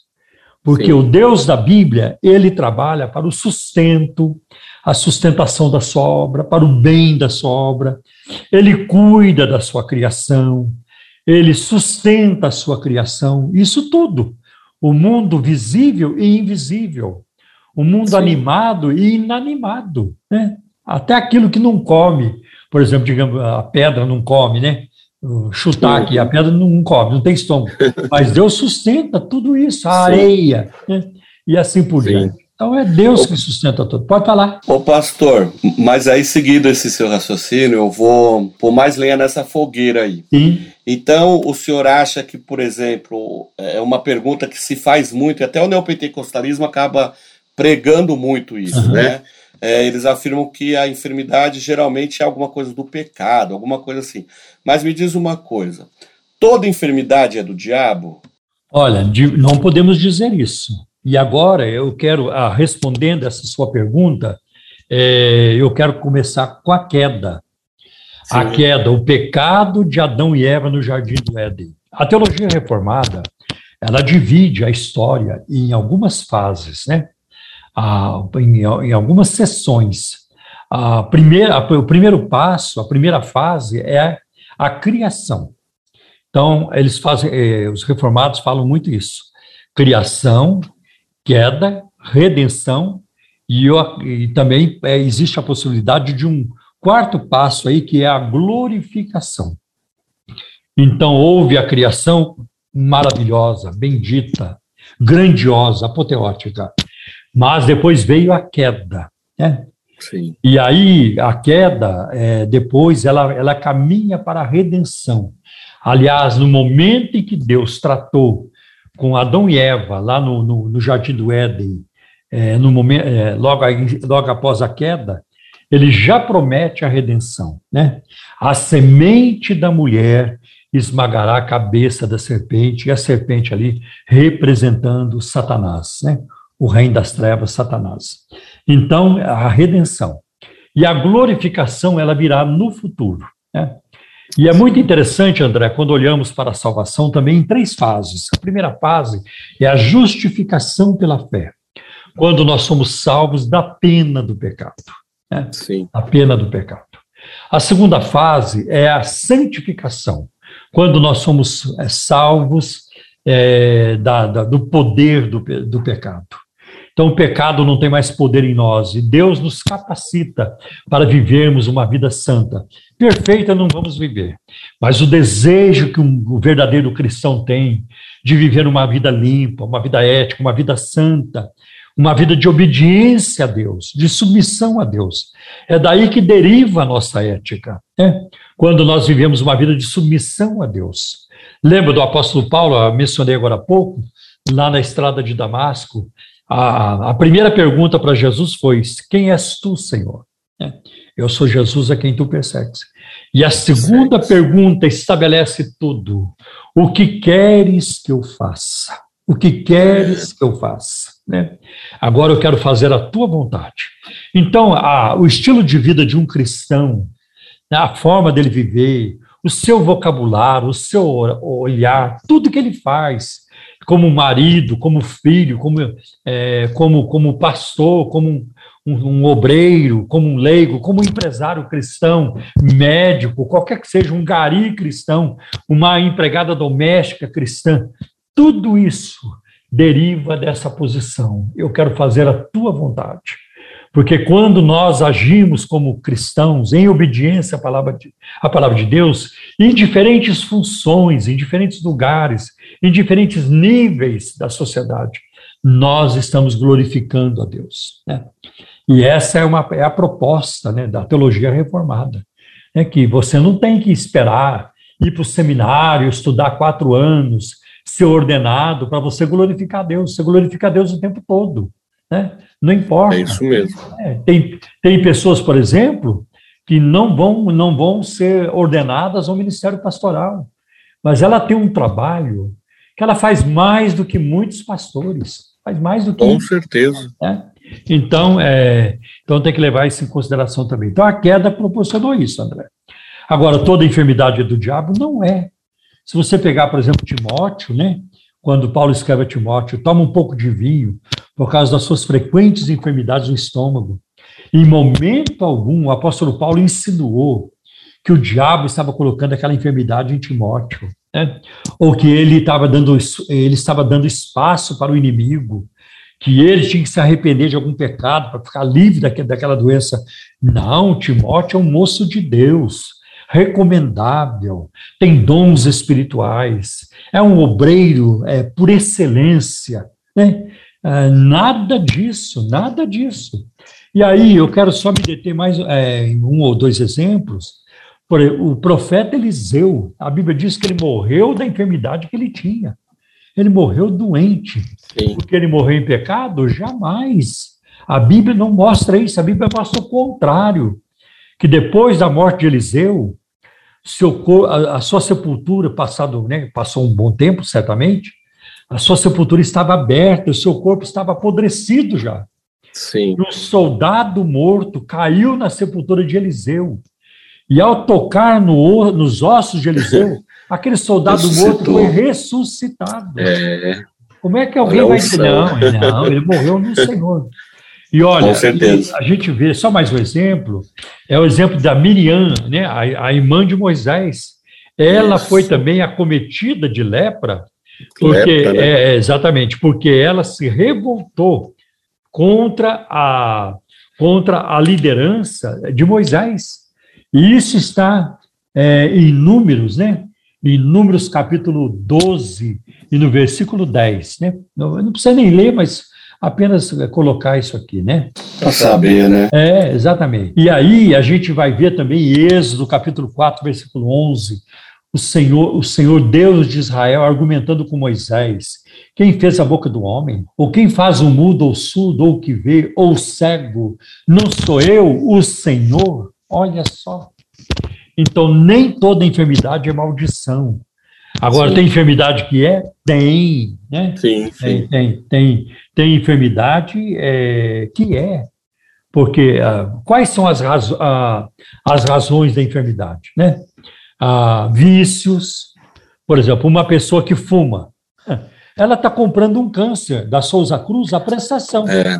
Porque Sim. o Deus da Bíblia, ele trabalha para o sustento, a sustentação da sua obra, para o bem da sua obra. Ele cuida da sua criação, ele sustenta a sua criação, isso tudo. O mundo visível e invisível o mundo Sim. animado e inanimado, né? Até aquilo que não come, por exemplo, digamos, a pedra não come, né? Chutar aqui, a pedra não come, não tem estômago. [laughs] Mas Deus sustenta tudo isso, a Sim. areia, né? e assim por Sim. diante. Então é Deus que sustenta tudo. Pode falar. Ô pastor, mas aí seguido esse seu raciocínio, eu vou pôr mais lenha nessa fogueira aí. Sim. Então, o senhor acha que, por exemplo, é uma pergunta que se faz muito, e até o neopentecostalismo acaba pregando muito isso, uhum. né? É, eles afirmam que a enfermidade geralmente é alguma coisa do pecado, alguma coisa assim. Mas me diz uma coisa: toda enfermidade é do diabo? Olha, não podemos dizer isso. E agora eu quero, ah, respondendo essa sua pergunta, é, eu quero começar com a queda. Sim. A queda, o pecado de Adão e Eva no jardim do Éden. A teologia reformada, ela divide a história em algumas fases, né? em, em, algumas sessões. A primeira, o primeiro passo, a primeira fase é a criação. Então, eles fazem, eh, os reformados falam muito isso: criação, queda, redenção, e, eu, e também é, existe a possibilidade de um quarto passo aí, que é a glorificação. Então, houve a criação maravilhosa, bendita, grandiosa, apoteótica. Mas depois veio a queda, né? Sim. E aí a queda, é, depois, ela, ela caminha para a redenção. Aliás, no momento em que Deus tratou com Adão e Eva, lá no, no, no Jardim do Éden, é, no momento, é, logo, logo após a queda, ele já promete a redenção. Né? A semente da mulher esmagará a cabeça da serpente, e a serpente ali representando Satanás. Né? o reino das trevas, Satanás. Então, a redenção. E a glorificação, ela virá no futuro. Né? E é muito interessante, André, quando olhamos para a salvação também em três fases. A primeira fase é a justificação pela fé, quando nós somos salvos da pena do pecado. Né? Sim. A pena do pecado. A segunda fase é a santificação, quando nós somos é, salvos é, da, da, do poder do, do pecado. Então o pecado não tem mais poder em nós e Deus nos capacita para vivermos uma vida santa. Perfeita não vamos viver, mas o desejo que um verdadeiro cristão tem de viver uma vida limpa, uma vida ética, uma vida santa, uma vida de obediência a Deus, de submissão a Deus. É daí que deriva a nossa ética, né? quando nós vivemos uma vida de submissão a Deus. Lembra do apóstolo Paulo, eu mencionei agora há pouco, lá na estrada de Damasco, a, a primeira pergunta para Jesus foi: Quem és tu, Senhor? É, eu sou Jesus a quem tu persegues. E a segunda pergunta estabelece tudo. O que queres que eu faça? O que queres que eu faça? Né? Agora eu quero fazer a tua vontade. Então, a, o estilo de vida de um cristão, né, a forma dele viver, o seu vocabulário, o seu olhar, tudo que ele faz, como marido, como filho, como, é, como, como pastor, como um, um, obreiro, como um leigo, como empresário cristão, médico, qualquer que seja, um gari cristão, uma empregada doméstica cristã, tudo isso deriva dessa posição. Eu quero fazer a tua vontade. Porque quando nós agimos como cristãos, em obediência à palavra, de, à palavra de Deus, em diferentes funções, em diferentes lugares, em diferentes níveis da sociedade, nós estamos glorificando a Deus. Né? E essa é, uma, é a proposta né, da teologia reformada, é que você não tem que esperar ir para o seminário, estudar quatro anos, ser ordenado para você glorificar a Deus. Você glorifica a Deus o tempo todo. Né? Não importa. É isso mesmo. É, tem, tem pessoas, por exemplo, que não vão, não vão ser ordenadas ao ministério pastoral, mas ela tem um trabalho que ela faz mais do que muitos pastores, faz mais do que. Com certeza. Né? Então, é, então tem que levar isso em consideração também. Então a queda proporcionou isso, André. Agora, toda enfermidade é do diabo? Não é. Se você pegar, por exemplo, Timóteo, né? quando Paulo escreve a Timóteo, toma um pouco de vinho por causa das suas frequentes enfermidades no estômago. Em momento algum, o apóstolo Paulo insinuou que o diabo estava colocando aquela enfermidade em Timóteo, né? ou que ele estava dando ele estava dando espaço para o inimigo, que ele tinha que se arrepender de algum pecado para ficar livre daquela doença. Não, Timóteo é um moço de Deus recomendável, tem dons espirituais, é um obreiro é, por excelência. Né? É, nada disso, nada disso. E aí eu quero só me deter mais é, em um ou dois exemplos. Por, o profeta Eliseu, a Bíblia diz que ele morreu da enfermidade que ele tinha. Ele morreu doente. Sim. Porque ele morreu em pecado? Jamais. A Bíblia não mostra isso, a Bíblia mostra o contrário. Que depois da morte de Eliseu, seu, a, a sua sepultura, passado, né, passou um bom tempo, certamente, a sua sepultura estava aberta, o seu corpo estava apodrecido já. Sim. Um soldado morto caiu na sepultura de Eliseu. E ao tocar no, nos ossos de Eliseu, [laughs] aquele soldado morto foi ressuscitado. É. Como é que alguém vai dizer, não, não, ele morreu no [laughs] Senhor. E olha, a gente vê, só mais um exemplo, é o exemplo da Miriam, né, a, a irmã de Moisés. Ela Isso. foi também acometida de lepra, porque lepra, né? é, exatamente, porque ela se revoltou contra a, contra a liderança de Moisés. E isso está é, em Números, né? Em Números capítulo 12 e no versículo 10, né? Não, não precisa nem ler, mas apenas colocar isso aqui, né? Para saber, né? É, exatamente. E aí a gente vai ver também Êxodo, capítulo 4, versículo 11, o Senhor, o Senhor Deus de Israel argumentando com Moisés, quem fez a boca do homem? Ou quem faz o mudo, ou surdo, ou que vê, ou cego? Não sou eu, o Senhor? Olha só. Então, nem toda enfermidade é maldição. Agora, sim. tem enfermidade que é? Tem, né? Sim, sim. Tem, tem, tem, tem enfermidade é, que é. Porque ah, quais são as, razo ah, as razões da enfermidade, né? Vícios, por exemplo, uma pessoa que fuma, ela está comprando um câncer da Souza Cruz a prestação. É.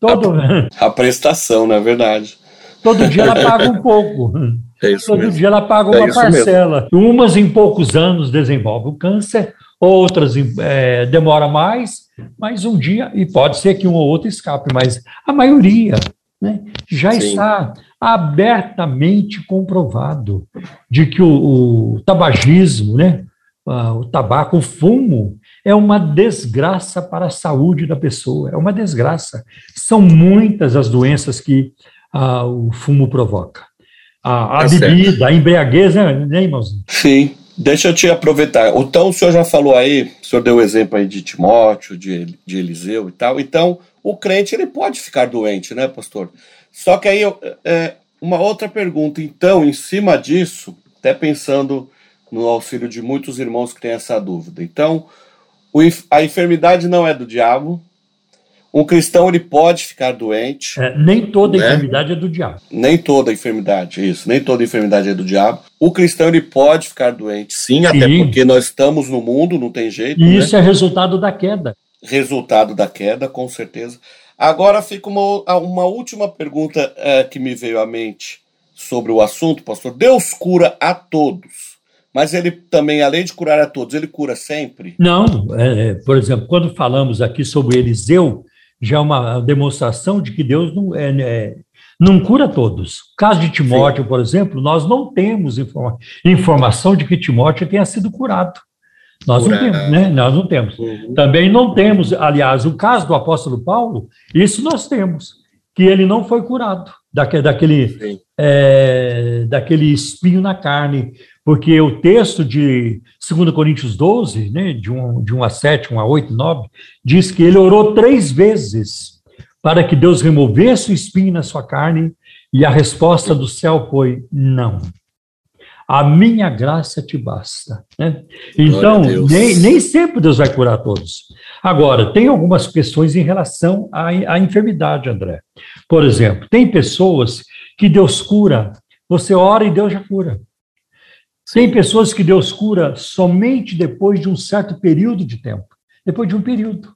Todo... A, a prestação, na é verdade. Todo dia ela paga um pouco. [laughs] É isso Todo mesmo. dia ela paga é uma é parcela. Mesmo. Umas em poucos anos desenvolve o câncer, outras é, demora mais, mas um dia, e pode ser que um ou outro escape, mas a maioria né, já Sim. está abertamente comprovado de que o, o tabagismo, né, o tabaco, o fumo, é uma desgraça para a saúde da pessoa, é uma desgraça. São muitas as doenças que ah, o fumo provoca. A, a é bebida, certo. a embriaguez, né, né, irmãozinho? Sim. Deixa eu te aproveitar. Então, o senhor já falou aí, o senhor deu o exemplo aí de Timóteo, de, de Eliseu e tal. Então, o crente ele pode ficar doente, né, pastor? Só que aí, é, uma outra pergunta. Então, em cima disso, até pensando no auxílio de muitos irmãos que têm essa dúvida. Então, a enfermidade não é do diabo, Um cristão ele pode ficar doente. É, nem toda né? enfermidade é do diabo. Nem toda enfermidade, isso. Nem toda enfermidade é do diabo. O cristão ele pode ficar doente, sim, sim. até porque nós estamos no mundo, não tem jeito. E né? isso é resultado da queda. Resultado da queda, com certeza. Agora fica uma, uma última pergunta é, que me veio à mente sobre o assunto, pastor. Deus cura a todos. Mas ele também, além de curar a todos, ele cura sempre? Não. É, é por exemplo, quando falamos aqui sobre Eliseu, já é uma demonstração de que Deus não, é, é não cura todos. O caso de Timóteo, Sim. por exemplo, nós não temos informa informação de que Timóteo tenha sido curado. Nós não temos, né? Nós não temos. Uhum. Também não temos, aliás, o caso do apóstolo Paulo, isso nós temos, que ele não foi curado daquele, daquele, é, daquele espinho na carne, porque o texto de 2 Coríntios 12, né, de 1, de 1 a 7, 1 a 8, 9, diz que ele orou três vezes para que Deus removesse o espinho na sua carne, e a resposta do céu foi não. A minha graça te basta. Né? Então, nem, nem sempre Deus vai curar todos. Agora, tem algumas questões em relação à, à enfermidade, André. Por exemplo, tem pessoas que Deus cura, você ora e Deus já cura. Tem pessoas que Deus cura somente depois de um certo período de tempo, depois de um período.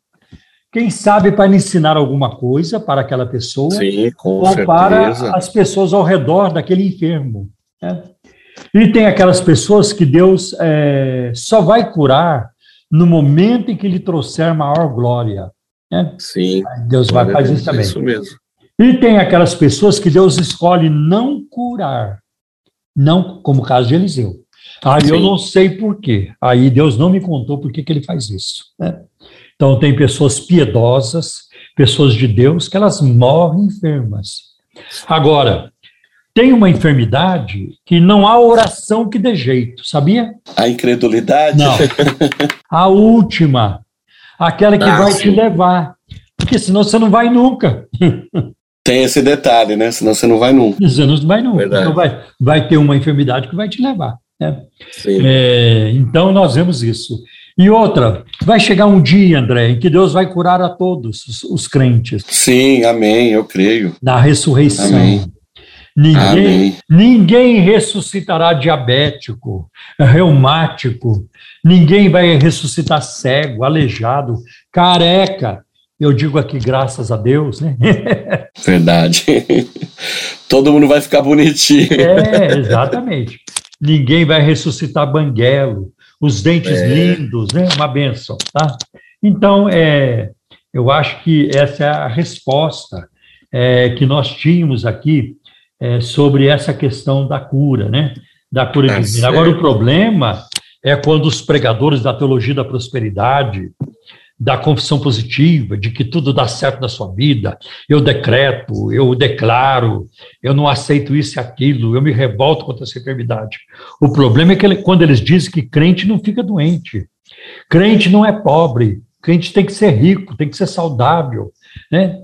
Quem sabe para ensinar alguma coisa para aquela pessoa Sim, ou certeza. para as pessoas ao redor daquele enfermo. Né? E tem aquelas pessoas que Deus é, só vai curar no momento em que lhe trouxer maior glória. Né? Sim. Deus vai fazer isso também. Isso mesmo. E tem aquelas pessoas que Deus escolhe não curar, não como o caso de Eliseu. Aí Sim. eu não sei por quê. Aí Deus não me contou por que, que ele faz isso. Né? Então tem pessoas piedosas, pessoas de Deus, que elas morrem enfermas. Agora, tem uma enfermidade que não há oração que dê jeito, sabia? A incredulidade? Não. [laughs] A última, aquela que ah, vai sim. te levar. Porque senão você não vai nunca. [laughs] Tem esse detalhe, né? Senão você não vai nunca. Você não vai nunca. Então vai, vai ter uma enfermidade que vai te levar. Né? É, então nós vemos isso. E outra, vai chegar um dia, André, em que Deus vai curar a todos os, os crentes. Sim, amém, eu creio. Na ressurreição. Amém. Ninguém, ninguém ressuscitará diabético, reumático, ninguém vai ressuscitar cego, aleijado, careca. Eu digo aqui, graças a Deus, né? [laughs] Verdade. Todo mundo vai ficar bonitinho. É, exatamente. Ninguém vai ressuscitar banguelo, os dentes é. lindos, né? Uma benção, tá? Então, é, eu acho que essa é a resposta é, que nós tínhamos aqui é, sobre essa questão da cura, né? Da cura é divina. Agora, o problema é quando os pregadores da teologia da prosperidade, da confissão positiva, de que tudo dá certo na sua vida, eu decreto, eu declaro, eu não aceito isso e aquilo, eu me revolto contra essa enfermidade. O problema é que ele, quando eles dizem que crente não fica doente, crente não é pobre, crente tem que ser rico, tem que ser saudável, né?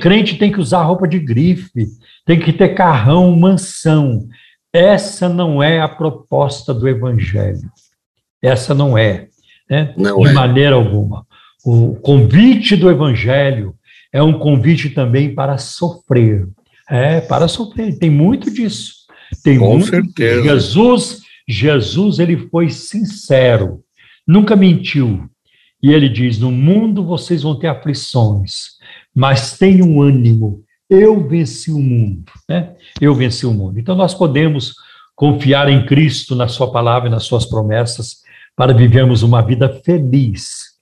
Crente tem que usar roupa de grife, tem que ter carrão, mansão. Essa não é a proposta do Evangelho. Essa não é, né? Não de é. maneira alguma. O convite do Evangelho é um convite também para sofrer. É, para sofrer. Tem muito disso. Tem Com muito. certeza. Jesus, Jesus, ele foi sincero, nunca mentiu. E ele diz: No mundo vocês vão ter aflições, mas tenham ânimo, eu venci o mundo, né? Eu venci o mundo. Então nós podemos confiar em Cristo, na Sua palavra e nas Suas promessas, para vivermos uma vida feliz.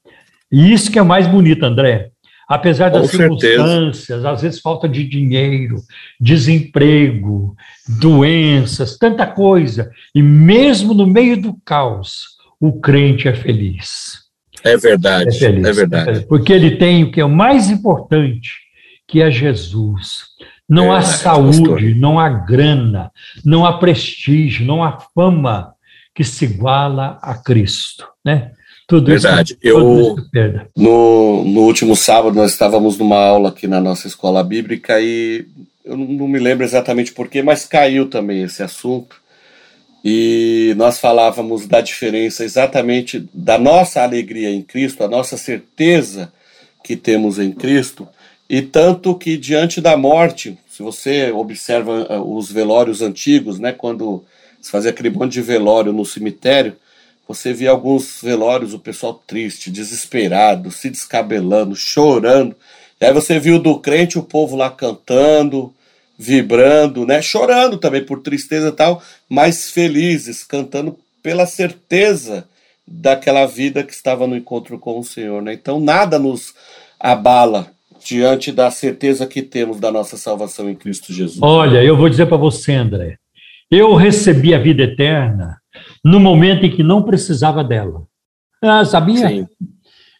E isso que é mais bonito, André. Apesar das Com circunstâncias, certeza. às vezes falta de dinheiro, desemprego, doenças, tanta coisa, e mesmo no meio do caos, o crente é feliz. É verdade, é, feliz, é verdade. Porque ele tem o que é o mais importante, que é Jesus. Não é, há saúde, pastor. não há grana, não há prestígio, não há fama que se iguala a Cristo, né? Tudo Verdade. Isso, eu, isso no, no último sábado, nós estávamos numa aula aqui na nossa escola bíblica e eu não me lembro exatamente porquê, mas caiu também esse assunto. E nós falávamos da diferença exatamente da nossa alegria em Cristo, a nossa certeza que temos em Cristo, e tanto que diante da morte, se você observa ah, os velórios antigos, né, quando se fazia aquele monte de velório no cemitério, você via alguns velórios, o pessoal triste, desesperado, se descabelando, chorando. E aí você viu do crente o povo lá cantando, vibrando, né? Chorando também por tristeza e tal, mas felizes, cantando pela certeza daquela vida que estava no encontro com o Senhor, né? Então nada nos abala diante da certeza que temos da nossa salvação em Cristo Jesus. Olha, eu vou dizer para você, André, eu recebi a vida eterna no momento em que não precisava dela. Ah, sabia? Sim.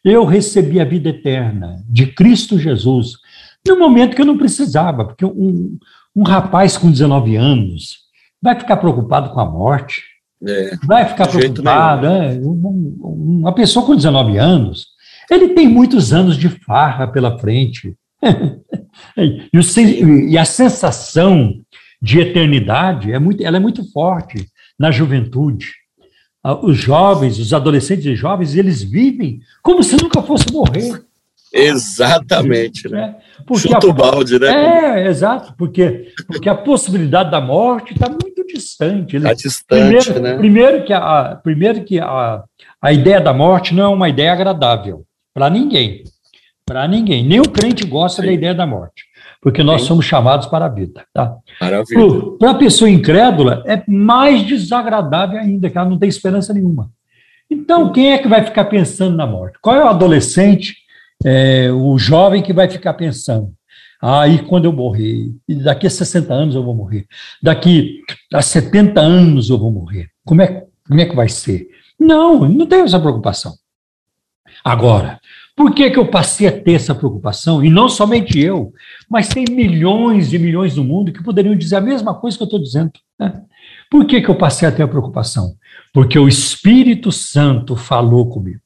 Eu recebi a vida eterna de Cristo Jesus no momento que eu não precisava, porque um, um rapaz com 19 anos vai ficar preocupado com a morte, é, vai ficar preocupado. É, uma pessoa com 19 anos, ele tem muitos anos de farra pela frente. [laughs] e, o, e, a sensação de eternidade é muito, ela é muito forte na juventude. Ah, os jovens, os adolescentes e jovens, eles vivem como se nunca fosse morrer. Exatamente, né? É, porque Chuta a, o balde, né? É, exato, porque, porque a possibilidade da morte está muito distante. Está distante, primeiro, né? Primeiro que, a, primeiro que a, a ideia da morte não é uma ideia agradável para ninguém. Para ninguém. Nem o crente gosta Sim. da ideia da morte porque nós Sim. somos chamados para a vida. Tá? Para a pessoa incrédula, é mais desagradável ainda, que ela não tem esperança nenhuma. Então, quem é que vai ficar pensando na morte? Qual é o adolescente, é, o jovem que vai ficar pensando? Ah, e quando eu morrer? Daqui a 60 anos eu vou morrer. Daqui a 70 anos eu vou morrer. Como é, como é que vai ser? Não, não tem essa preocupação. Agora, por que, que eu passei a ter essa preocupação? E não somente eu, mas tem milhões e milhões no mundo que poderiam dizer a mesma coisa que eu estou dizendo. Né? Por que, que eu passei a ter a preocupação? Porque o Espírito Santo falou comigo.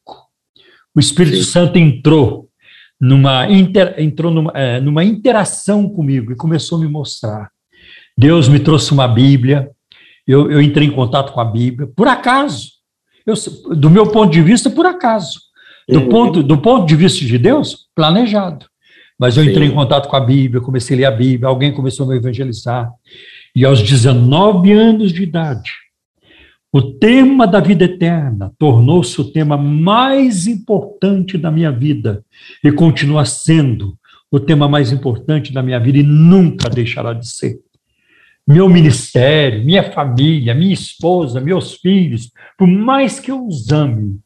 O Espírito Sim. Santo entrou numa, inter, entrou numa, é, numa interação comigo e começou a me mostrar. Deus me trouxe uma Bíblia, eu, eu entrei em contato com a Bíblia, por acaso. Eu, do meu ponto de vista, por acaso. Do, uhum. ponto, do ponto de vista de Deus, planejado. Mas eu entrei Sim. em contato com a Bíblia, comecei a ler a Bíblia, alguém começou a me evangelizar. E aos 19 anos de idade, o tema da vida eterna tornou-se o tema mais importante da minha vida e continua sendo o tema mais importante da minha vida e nunca deixará de ser. Meu ministério, minha família, minha esposa, meus filhos, por mais que eu os ame,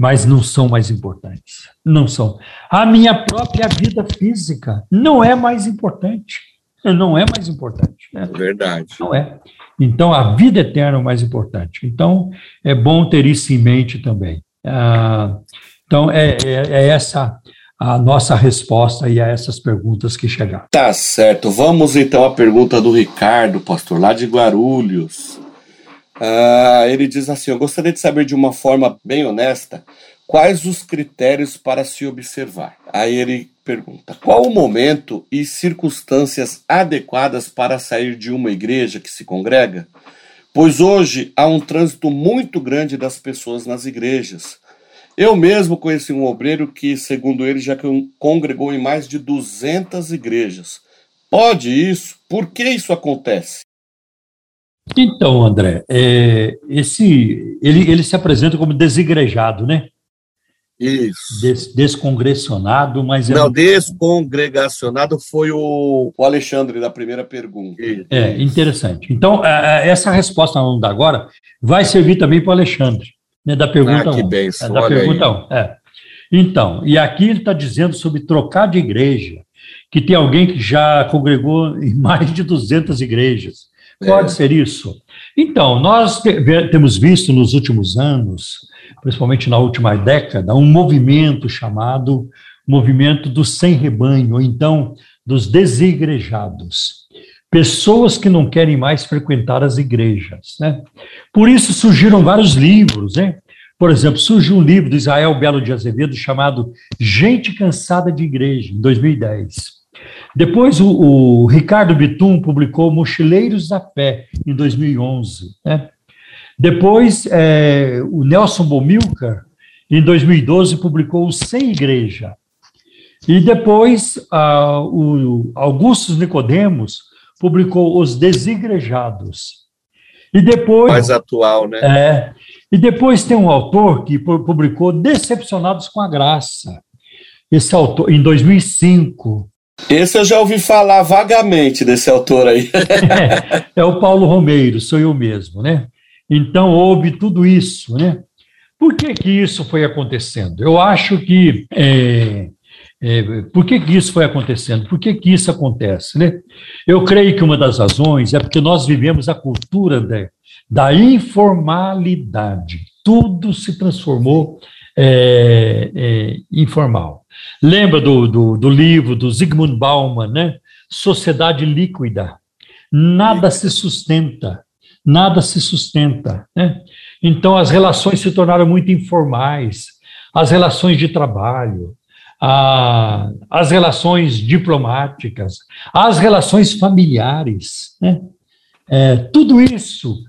mas não são mais importantes. Não são. A minha própria vida física não é mais importante. Não é mais importante. Né? Verdade. Não é. Então, a vida eterna é o mais importante. Então, é bom ter isso em mente também. Ah, então, é, é, é essa a nossa resposta e a essas perguntas que chegaram. Tá certo. Vamos então à pergunta do Ricardo, pastor, lá de Guarulhos. Ah, ele diz assim: Eu gostaria de saber de uma forma bem honesta quais os critérios para se observar. Aí ele pergunta: qual o momento e circunstâncias adequadas para sair de uma igreja que se congrega? Pois hoje há um trânsito muito grande das pessoas nas igrejas. Eu mesmo conheci um obreiro que, segundo ele, já congregou em mais de 200 igrejas. Pode isso? Por que isso acontece? Então, André, é, esse, ele, ele se apresenta como desigrejado, né? Isso. Des, descongressionado, mas... É Não, é... descongregacionado foi o, o Alexandre da primeira pergunta. É, interessante. Então, essa resposta que agora vai servir também para o Alexandre, né, da pergunta 1. Ah, que bênção, é, da pergunta 1, é. Então, e aqui ele está dizendo sobre trocar de igreja, que tem alguém que já congregou em [laughs] mais de 200 igrejas, Pode é. ser isso. Então, nós temos visto nos últimos anos, principalmente na última década, um movimento chamado movimento do sem rebanho, ou então dos desigrejados. Pessoas que não querem mais frequentar as igrejas. Né? Por isso surgiram vários livros. Né? Por exemplo, surgiu um livro do Israel Belo de Azevedo chamado Gente Cansada de Igreja, em 2010. Depois, o, o Ricardo Bitum publicou Mochileiros da Fé, em 2011. Né? Depois, é, o Nelson Bomilcar, em 2012, publicou o Sem Igreja. E depois, uh, o Augustus Nicodemos publicou Os Desigrejados. E depois. Mais atual, né? É. E depois tem um autor que publicou Decepcionados com a Graça. Esse autor, em 2005. Esse eu já ouvi falar vagamente desse autor aí. é, [laughs] é o Paulo Romeiro, sou eu mesmo, né? Então houve tudo isso, né? Por que que isso foi acontecendo? Eu acho que é, é, por que, que isso foi acontecendo? Por que, que isso acontece? Né? Eu creio que uma das razões é porque nós vivemos a cultura da, da informalidade. Tudo se transformou é, é, informal. Lembra do, do, do, livro do Zygmunt Bauman, né? Sociedade líquida. Nada se sustenta. Nada se sustenta. Né? Então, as relações se tornaram muito informais. As relações de trabalho, a, as relações diplomáticas, as relações familiares. Né? É, tudo isso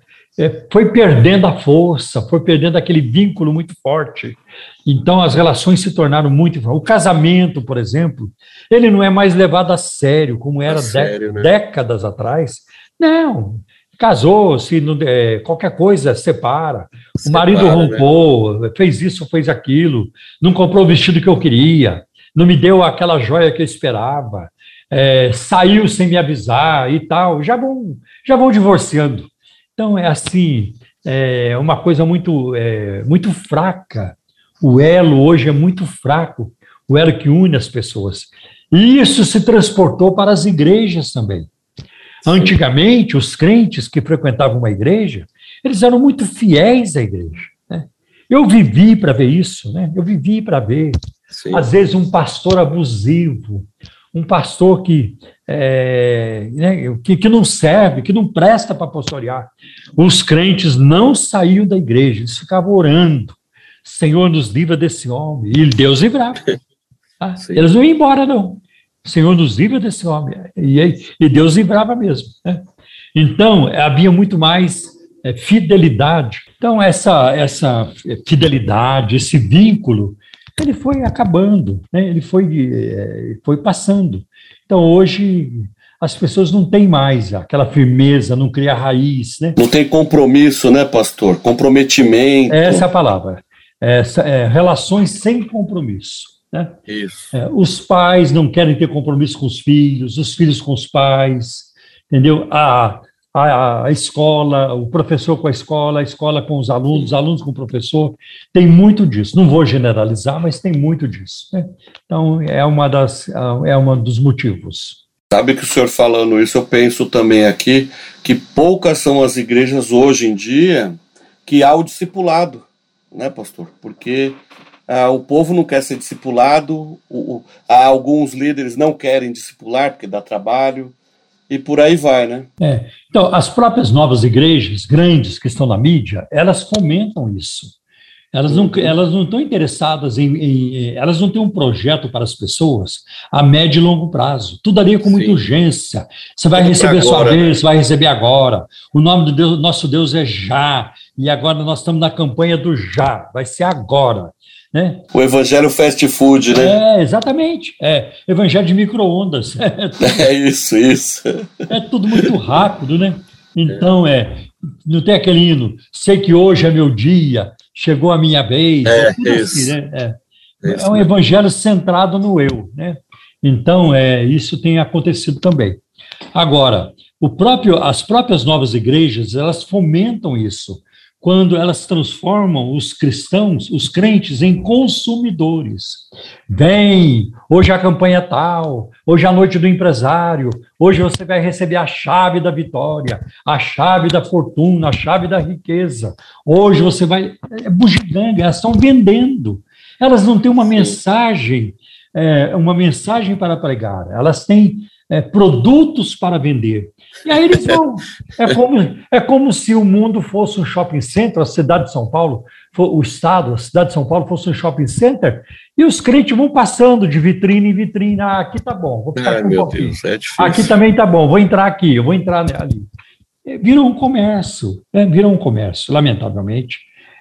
foi perdendo a força, foi perdendo aquele vínculo muito forte. Então as relações se tornaram muito. O casamento, por exemplo, ele não é mais levado a sério como era sério, né? décadas atrás. Não, casou, se é, qualquer coisa separa. separa o marido rompou, né? fez isso, fez aquilo, não comprou o vestido que eu queria, não me deu aquela joia que eu esperava, é, saiu sem me avisar e tal. Já vão, já vão divorciando. Então é assim, é uma coisa muito, é, muito fraca. O elo hoje é muito fraco, o elo que une as pessoas. E isso se transportou para as igrejas também. Antigamente, os crentes que frequentavam uma igreja, eles eram muito fiéis à igreja. Né? Eu vivi para ver isso, né? eu vivi para ver. Sim. Às vezes, um pastor abusivo, um pastor que, é, né, que, que, não serve, que não presta para pastorear. Os crentes não saíam da igreja, eles ficavam orando. Senhor, nos livra desse homem. E Deus livrava. Tá? Eles não iam embora, não. Senhor nos livra desse homem. E, e Deus livrava mesmo. Né? Então, havia muito mais é, fidelidade. Então, essa, essa fidelidade, esse vínculo, ele foi acabando, né? ele foi, é, foi passando. Então, hoje, as pessoas não têm mais aquela firmeza, não cria raiz. Né? Não tem compromisso, né, pastor? Comprometimento. Essa é a palavra. Essa, é, relações sem compromisso. Né? Isso. É, os pais não querem ter compromisso com os filhos, os filhos com os pais, entendeu? A, a, a escola, o professor com a escola, a escola com os alunos, os alunos com o professor, tem muito disso. Não vou generalizar, mas tem muito disso. Né? Então, é uma das é um dos motivos. Sabe que o senhor falando isso, eu penso também aqui que poucas são as igrejas hoje em dia que há o discipulado, né, pastor? Porque ah, o povo não quer ser discipulado, o, o, alguns líderes não querem discipular porque dá trabalho, e por aí vai, né? É. Então, as próprias novas igrejas grandes que estão na mídia, elas fomentam isso. Elas não, elas não estão interessadas em, em, Elas não têm um projeto para as pessoas a médio e longo prazo. Tudo ali é com muita Sim. urgência. Você vai Tudo receber agora, sua vez, né? você vai receber agora. O nome do Deus, nosso Deus é já. E agora nós estamos na campanha do já. Vai ser agora. Né? O evangelho fast food, né? É, exatamente. É, evangelho de micro-ondas. [laughs] É, é, isso, isso. É tudo muito rápido, né? Então, é, não tem aquele hino, sei que hoje é meu dia, chegou a minha vez. É, é assim, isso. Assim, né? é. é um evangelho centrado no eu, né? Então, é, isso tem acontecido também. Agora, o próprio, as próprias novas igrejas, elas fomentam isso quando elas transformam os cristãos, os crentes, em consumidores. Vem, hoje a campanha é tal, hoje é a noite do empresário, hoje você vai receber a chave da vitória, a chave da fortuna, a chave da riqueza. Hoje você vai. É bugiganga, elas estão vendendo. Elas não têm uma mensagem, é, uma mensagem para pregar, elas têm é, produtos para vender. E aí eles vão. É como, é como se o mundo fosse um shopping center, a cidade de São Paulo, o estado, a cidade de São Paulo fosse um shopping center, e os crentes vão passando de vitrine em vitrine. Ah, aqui tá bom, vou ficar Ai, aqui um. Deus, é aqui também tá bom, vou entrar aqui, eu vou entrar ali. É, vira um comércio, é, vira um comércio, lamentavelmente.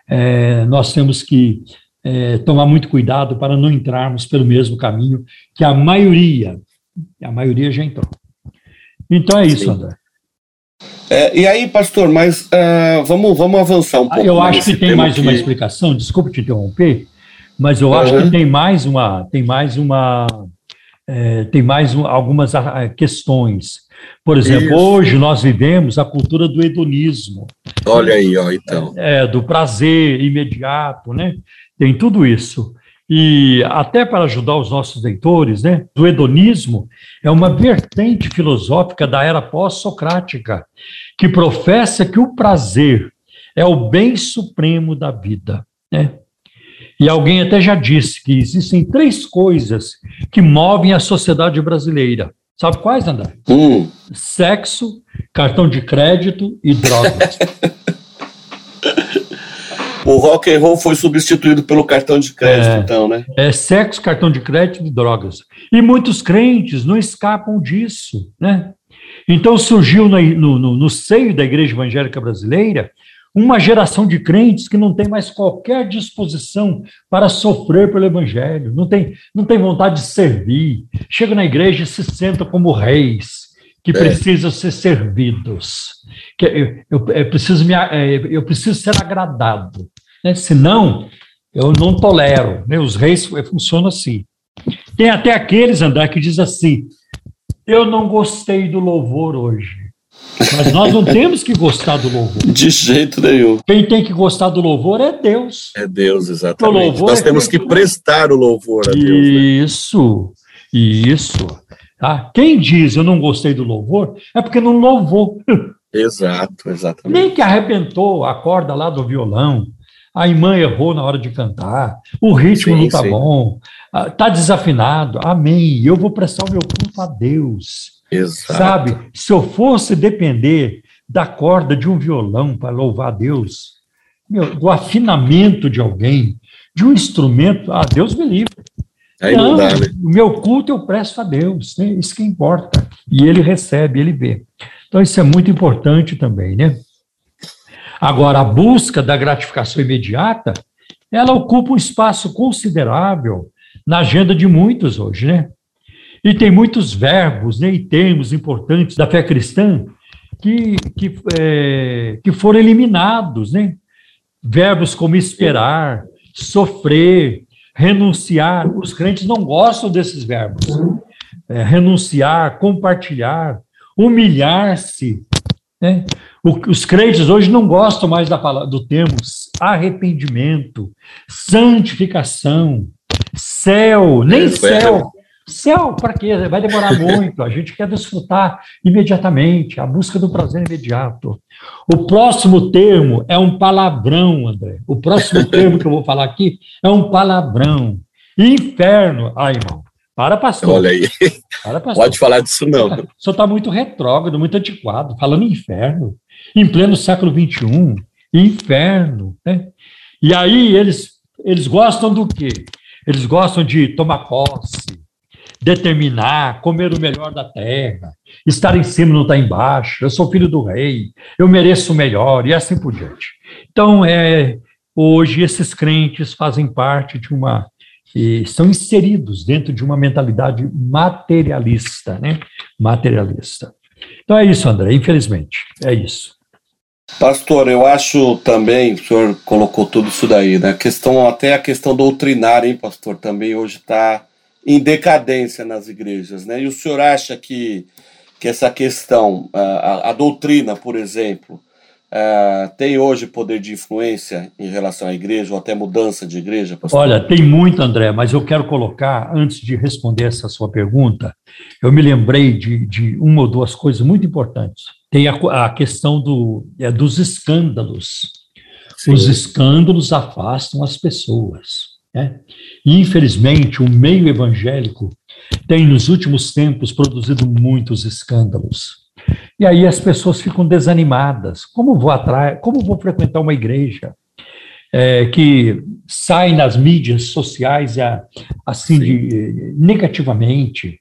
É, nós temos que é, tomar muito cuidado para não entrarmos pelo mesmo caminho que a maioria, a maioria já entrou. Então é isso, Sim. André. É, e aí, pastor, mas uh, vamos, vamos avançar um pouco. Eu acho que tem mais uma explicação, desculpe te interromper, mas eu acho que tem mais uma, tem mais uma, é, tem mais um, algumas ah, questões. Por exemplo, Isso. hoje nós vivemos a cultura do hedonismo. Olha aí, ó, então. É, do prazer imediato, né? Tem tudo isso. E até para ajudar os nossos leitores, né, do hedonismo é uma vertente filosófica da era pós-socrática, que professa que o prazer é o bem supremo da vida. Né? E alguém até já disse que existem três coisas que movem a sociedade brasileira. Sabe quais, André? Hum. Sexo, cartão de crédito e drogas. [laughs] o rock and roll foi substituído pelo cartão de crédito, é, então, né? É sexo, cartão de crédito e drogas. E muitos crentes não escapam disso, né? Então surgiu no, no, no seio da igreja evangélica brasileira uma geração de crentes que não tem mais qualquer disposição para sofrer pelo evangelho, não tem, não tem vontade de servir, chega na igreja e se senta como reis, que é. precisam ser servidos, que eu, eu, eu, preciso me, é, eu preciso ser agradado, né? senão eu não tolero, né? os reis é, funcionam assim. Tem até aqueles, André, que diz assim, eu não gostei do louvor hoje, mas nós não [laughs] temos que gostar do louvor. De jeito nenhum. Quem tem que gostar do louvor é Deus. É Deus, exatamente. Nós é temos que prestar o louvor a Deus. Né? Isso, né? isso. Tá? Quem diz eu não gostei do louvor é porque não louvou. [laughs] Exato, exatamente. Nem que arrebentou a corda lá do violão, a irmã errou na hora de cantar, o ritmo sim, não está bom, está desafinado. Amém. Eu vou prestar o meu culto a Deus. Exato. Sabe? Se eu fosse depender da corda de um violão para louvar a Deus, meu, do afinamento de alguém, de um instrumento, ah, Deus me livre. Aí não, não dá, né? O meu culto eu presto a Deus, né? isso que importa. E ele recebe, ele vê. Então, isso é muito importante também, né? Agora, a busca da gratificação imediata, ela ocupa um espaço considerável na agenda de muitos hoje, né? E tem muitos verbos né, e termos importantes da fé cristã que, que, é, que foram eliminados, né? Verbos como esperar, sofrer, renunciar. Os crentes não gostam desses verbos. É, renunciar, compartilhar, humilhar-se. Né? Os crentes hoje não gostam mais da palavra, do termo arrependimento, santificação, céu, nem é, céu. Céu, para quê? Vai demorar [laughs] muito. A gente quer desfrutar imediatamente, a busca do prazer imediato. O próximo termo é um palavrão, André. O próximo [laughs] termo que eu vou falar aqui é um palavrão. Inferno. Ai, irmão. Para, pastor. Olha aí. Para, [laughs] pastor. Pode falar disso, não. O senhor está muito retrógrado, muito antiquado, falando inferno. Em pleno século XXI. Inferno. Né? E aí eles, eles gostam do quê? Eles gostam de tomar posse, determinar, comer o melhor da terra, estar em cima não estar embaixo, eu sou filho do rei, eu mereço o melhor, e assim por diante. Então, é, hoje, esses crentes fazem parte de uma. estão inseridos dentro de uma mentalidade materialista, né? Materialista. Então é isso, André, infelizmente, é isso. Pastor, eu acho também, o senhor colocou tudo isso daí, né? A questão, até a questão doutrinária, hein, pastor, também hoje está em decadência nas igrejas, né? E o senhor acha que, que essa questão, a, a doutrina, por exemplo, tem hoje poder de influência em relação à igreja ou até mudança de igreja? Pastor? Olha, tem muito, André, mas eu quero colocar, antes de responder essa sua pergunta, eu me lembrei de, de uma ou duas coisas muito importantes. Tem a, a questão do, é, dos escândalos. Sim. Os escândalos afastam as pessoas. Né? E, infelizmente, o meio evangélico tem, nos últimos tempos, produzido muitos escândalos. E aí as pessoas ficam desanimadas. Como vou atrás? Como vou frequentar uma igreja é, que sai nas mídias sociais assim de, negativamente?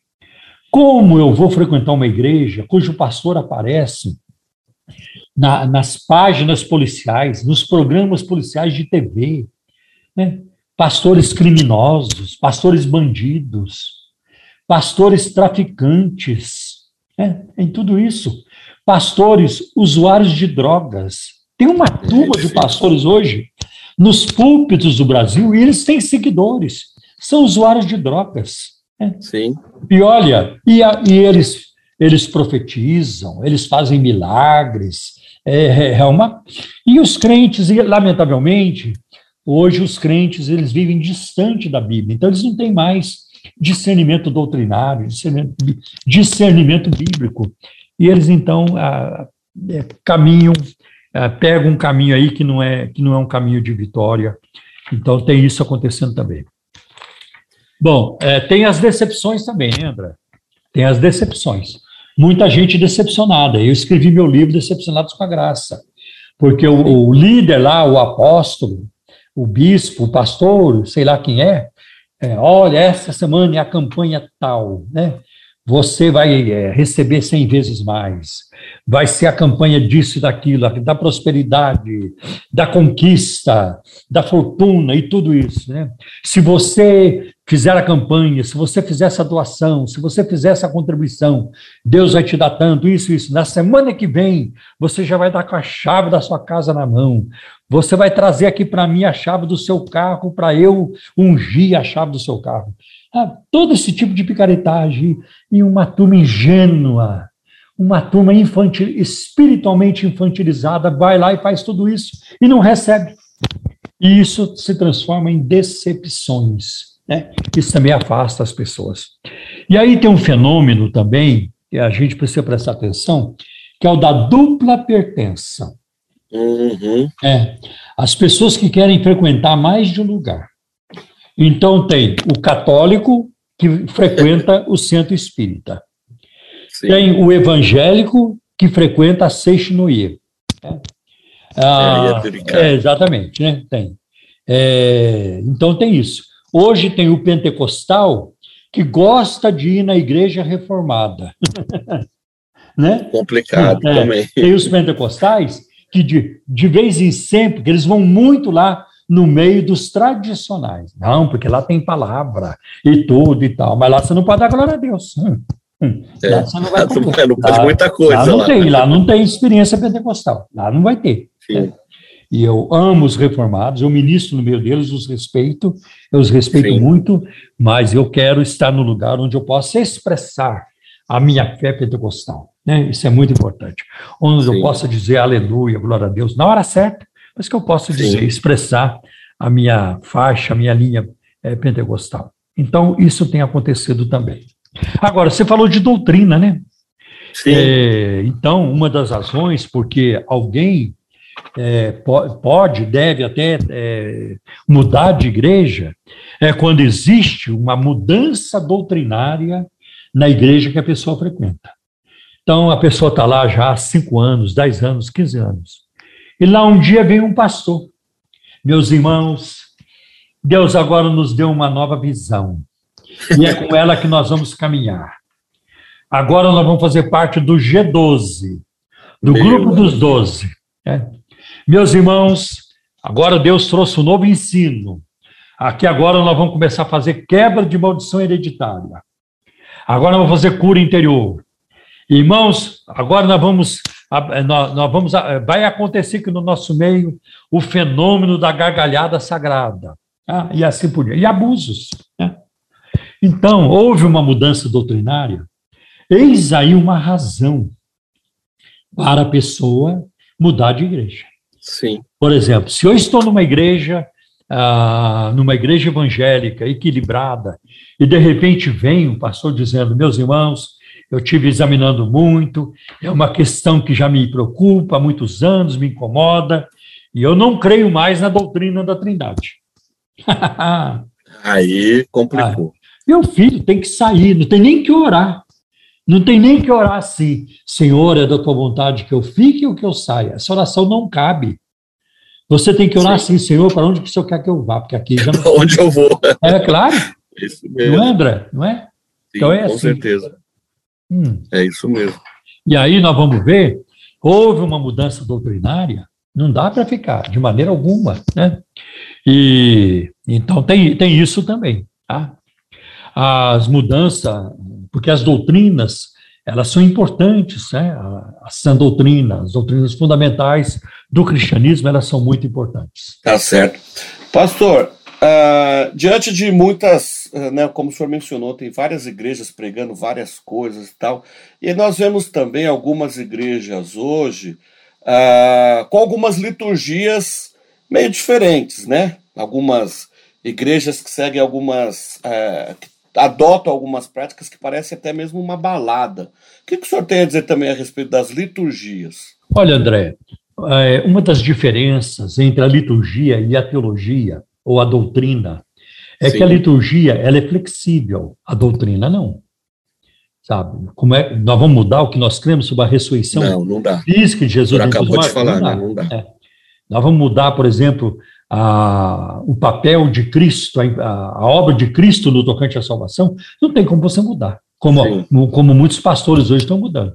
Como eu vou frequentar uma igreja cujo pastor aparece na, nas páginas policiais, nos programas policiais de TV, né? pastores criminosos, pastores bandidos, pastores traficantes, é, em tudo isso. Pastores usuários de drogas. Tem uma turma de pastores hoje nos púlpitos do Brasil e eles têm seguidores, são usuários de drogas. É. Sim. E olha, e, a, e eles, eles profetizam, eles fazem milagres, é, é, é uma. E os crentes, lamentavelmente, hoje os crentes eles vivem distante da Bíblia, então eles não têm mais discernimento doutrinário, discernimento, discernimento bíblico. E eles então ah, é, caminham, ah, pegam um caminho aí que não é que não é um caminho de vitória. Então tem isso acontecendo também. Bom, é, tem as decepções também, né, André? Tem as decepções. Muita gente decepcionada. Eu escrevi meu livro Decepcionados com a Graça, porque o, o líder lá, o apóstolo, o bispo, o pastor, sei lá quem é, é, olha, essa semana é a campanha tal, né? Você vai é, receber cem vezes mais. Vai ser a campanha disso e daquilo, da prosperidade, da conquista, da fortuna e tudo isso, né? Se você fizer a campanha, se você fizer essa doação, se você fizer essa contribuição, Deus vai te dar tanto, isso, isso. Na semana que vem, você já vai dar com a chave da sua casa na mão. Você vai trazer aqui para mim a chave do seu carro para eu ungir a chave do seu carro. Ah, todo esse tipo de picaretagem e uma turma ingênua, uma turma infantil, espiritualmente infantilizada, vai lá e faz tudo isso e não recebe. E isso se transforma em decepções. Né? Isso também afasta as pessoas. E aí tem um fenômeno também, que a gente precisa prestar atenção, que é o da dupla pertença. Uhum. É, as pessoas que querem frequentar mais de um lugar. Então tem o católico que frequenta o centro espírita. Sim. Tem o evangélico que frequenta a Seixinoye. Né? Ah, é, é, exatamente, né? Tem. É, então tem isso. Hoje tem o pentecostal que gosta de ir na igreja reformada. [laughs] né? Complicado é, também. Tem os pentecostais que de, de vez em sempre, que eles vão muito lá no meio dos tradicionais. Não, porque lá tem palavra e tudo e tal, mas lá você não pode dar glória a Deus. É, lá você não vai poder. Não pode lá, muita coisa. Lá não lá. tem, lá não tem experiência pentecostal. Lá não vai ter. Sim. E eu amo os reformados, eu ministro no meio deles, os respeito, eu os respeito Sim. muito, mas eu quero estar no lugar onde eu possa expressar a minha fé pentecostal. Né? Isso é muito importante. Onde Sim. eu possa dizer aleluia, glória a Deus, na hora certa, mas que eu possa dizer, expressar a minha faixa, a minha linha é, pentecostal. Então, isso tem acontecido também. Agora, você falou de doutrina, né? Sim. É, então, uma das razões porque alguém é, pode, deve até é, mudar de igreja é quando existe uma mudança doutrinária na igreja que a pessoa frequenta. Então, a pessoa está lá já há 5 anos, 10 anos, 15 anos. E lá um dia vem um pastor. Meus irmãos, Deus agora nos deu uma nova visão. E é com ela que nós vamos caminhar. Agora nós vamos fazer parte do G12, do Meu grupo Deus. dos 12. É. Meus irmãos, agora Deus trouxe um novo ensino. Aqui agora nós vamos começar a fazer quebra de maldição hereditária. Agora nós vamos fazer cura interior. Irmãos, agora nós vamos, nós, nós vamos, vai acontecer que no nosso meio o fenômeno da gargalhada sagrada, tá? e assim por diante, e abusos. Né? Então, houve uma mudança doutrinária, eis aí uma razão para a pessoa mudar de igreja. Sim. Por exemplo, se eu estou numa igreja, ah, numa igreja evangélica equilibrada, e de repente vem um pastor dizendo: meus irmãos, eu tive examinando muito, é uma questão que já me preocupa há muitos anos, me incomoda, e eu não creio mais na doutrina da Trindade. [laughs] Aí complicou. Ah, meu filho tem que sair, não tem nem que orar. Não tem nem que orar assim, Senhor, é da tua vontade que eu fique ou que eu saia. Essa oração não cabe. Você tem que orar Sim. assim, Senhor, para onde que o Senhor quer que eu vá? Porque aqui já [laughs] não. onde eu vou. É claro. [laughs] Isso mesmo. Não é, André? Não é? Sim, então é com assim. certeza. Hum. É isso mesmo. E aí nós vamos ver, houve uma mudança doutrinária, não dá para ficar, de maneira alguma. Né? E então tem, tem isso também. Tá? As mudanças, porque as doutrinas, elas são importantes, né? A sã doutrina, as doutrinas fundamentais do cristianismo, elas são muito importantes. Tá certo. Pastor, uh, diante de muitas, uh, né, como o senhor mencionou, tem várias igrejas pregando várias coisas e tal, e nós vemos também algumas igrejas hoje uh, com algumas liturgias meio diferentes, né? Algumas igrejas que seguem algumas, que adotam algumas práticas que parecem até mesmo uma balada. O que, que o senhor tem a dizer também a respeito das liturgias? Olha, André, é, uma das diferenças entre a liturgia e a teologia, ou a doutrina, é Sim. que a liturgia ela é flexível, a doutrina não. Sabe? Como é, nós vamos mudar o que nós cremos sobre a ressurreição não, não dá. física de Jesus. acabou de falar, não dá. Não dá. É. Nós vamos mudar, por exemplo, a, o papel de Cristo, a, a, obra de Cristo no tocante à salvação, não tem como você mudar, como, como muitos pastores hoje estão mudando.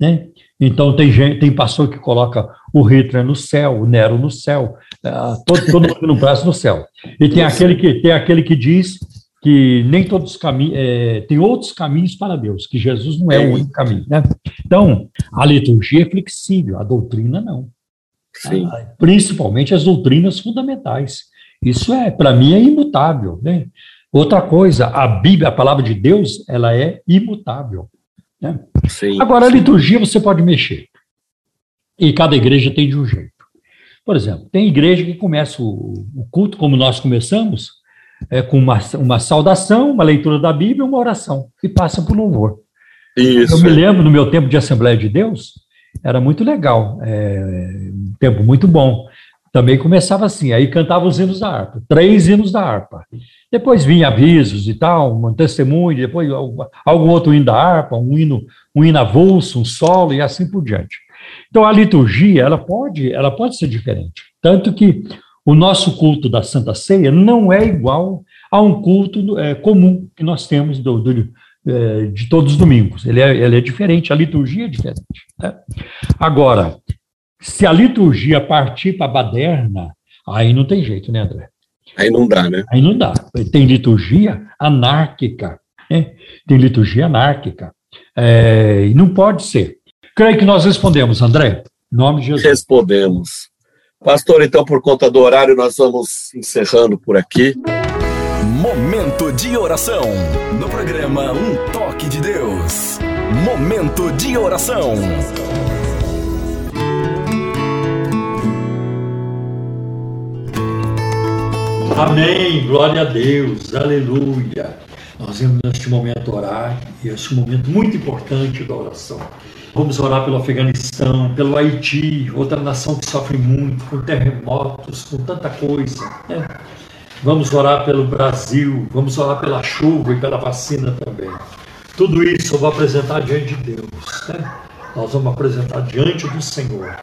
Né? Então, tem gente, tem pastor que coloca o Hitler no céu, o Nero no céu, uh, todo, todo mundo no braço no céu. E tem aquele que, tem aquele que diz que nem todos os caminhos, é, tem outros caminhos para Deus, que Jesus não é o único caminho. Né? Então, a liturgia é flexível, a doutrina não. Sim. Principalmente as doutrinas fundamentais. Isso é, para mim, é imutável. Né? Outra coisa, a Bíblia, a palavra de Deus, ela é imutável. Né? Sim, Agora, a liturgia você pode mexer. E cada igreja tem de um jeito. Por exemplo, tem igreja que começa o, o culto, como nós começamos, é, com uma, uma saudação, uma leitura da Bíblia uma oração, e passa por louvor. Isso. Eu me lembro, no meu tempo de Assembleia de Deus, era muito legal, é, um tempo muito bom. Também começava assim, aí cantava os hinos da harpa, três hinos da harpa. Depois vinha avisos e tal, um testemunho, depois algum outro hino da harpa, um hino, um hino avulso, um solo e assim por diante. Então a liturgia, ela pode, ela pode ser diferente. Tanto que o nosso culto da Santa Ceia não é igual a um culto é, comum que nós temos do, do, é, de todos os domingos. Ele é, ele é diferente, a liturgia é diferente. Né? Agora, se a liturgia partir para a baderna, aí não tem jeito, né, André? Aí não dá, né? Aí não dá. Tem liturgia anárquica. Né? Tem liturgia anárquica. É, e não pode ser. Creio que nós respondemos, André. Em nome de Jesus. Respondemos. Pastor, então, por conta do horário, nós vamos encerrando por aqui. Momento de oração. No programa Um Toque de Deus. Momento de oração. Amém, glória a Deus, aleluia. Nós vamos neste momento orar, e este momento muito importante da oração. Vamos orar pelo Afeganistão, pelo Haiti, outra nação que sofre muito, com terremotos, com tanta coisa. Né? Vamos orar pelo Brasil, vamos orar pela chuva e pela vacina também. Tudo isso eu vou apresentar diante de Deus. Né? Nós vamos apresentar diante do Senhor.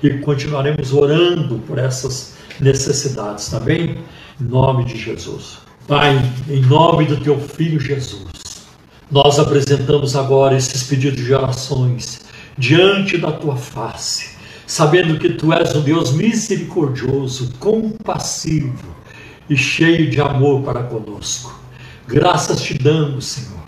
E continuaremos orando por essas necessidades, tá bem? Em nome de Jesus. Pai, em nome do teu filho Jesus, nós apresentamos agora esses pedidos de orações diante da tua face, sabendo que tu és um Deus misericordioso, compassivo e cheio de amor para conosco. Graças te damos, Senhor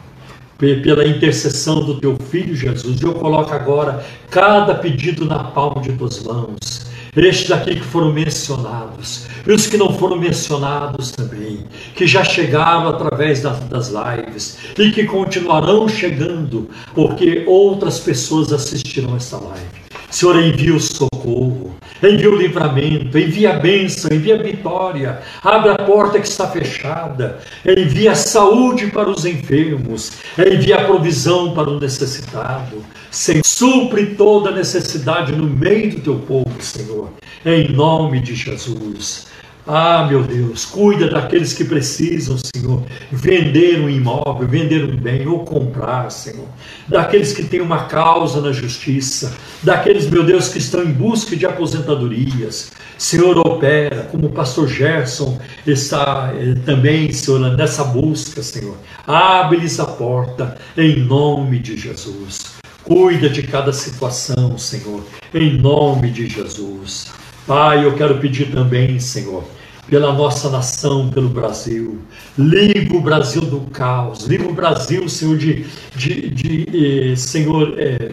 pela intercessão do teu filho Jesus. Eu coloco agora cada pedido na palma de tuas mãos estes aqui que foram mencionados, e os que não foram mencionados também, que já chegaram através das, das lives e que continuarão chegando, porque outras pessoas assistirão esta live. Senhor, envia o socorro, envia o livramento, envia a bênção, envia a vitória, abre a porta que está fechada, envia a saúde para os enfermos, envia a provisão para o necessitado. Senhor, supre toda necessidade no meio do teu povo, Senhor, em nome de Jesus. Ah, meu Deus, cuida daqueles que precisam, Senhor, vender um imóvel, vender um bem ou comprar, Senhor. Daqueles que têm uma causa na justiça, daqueles, meu Deus, que estão em busca de aposentadorias. Senhor, opera, como o pastor Gerson está eh, também, Senhor, nessa busca, Senhor. Abre-lhes a porta, em nome de Jesus. Cuida de cada situação, Senhor, em nome de Jesus. Pai, eu quero pedir também, Senhor, pela nossa nação, pelo Brasil. Livra o Brasil do caos, livra o Brasil, Senhor, de, de, de eh, Senhor, eh,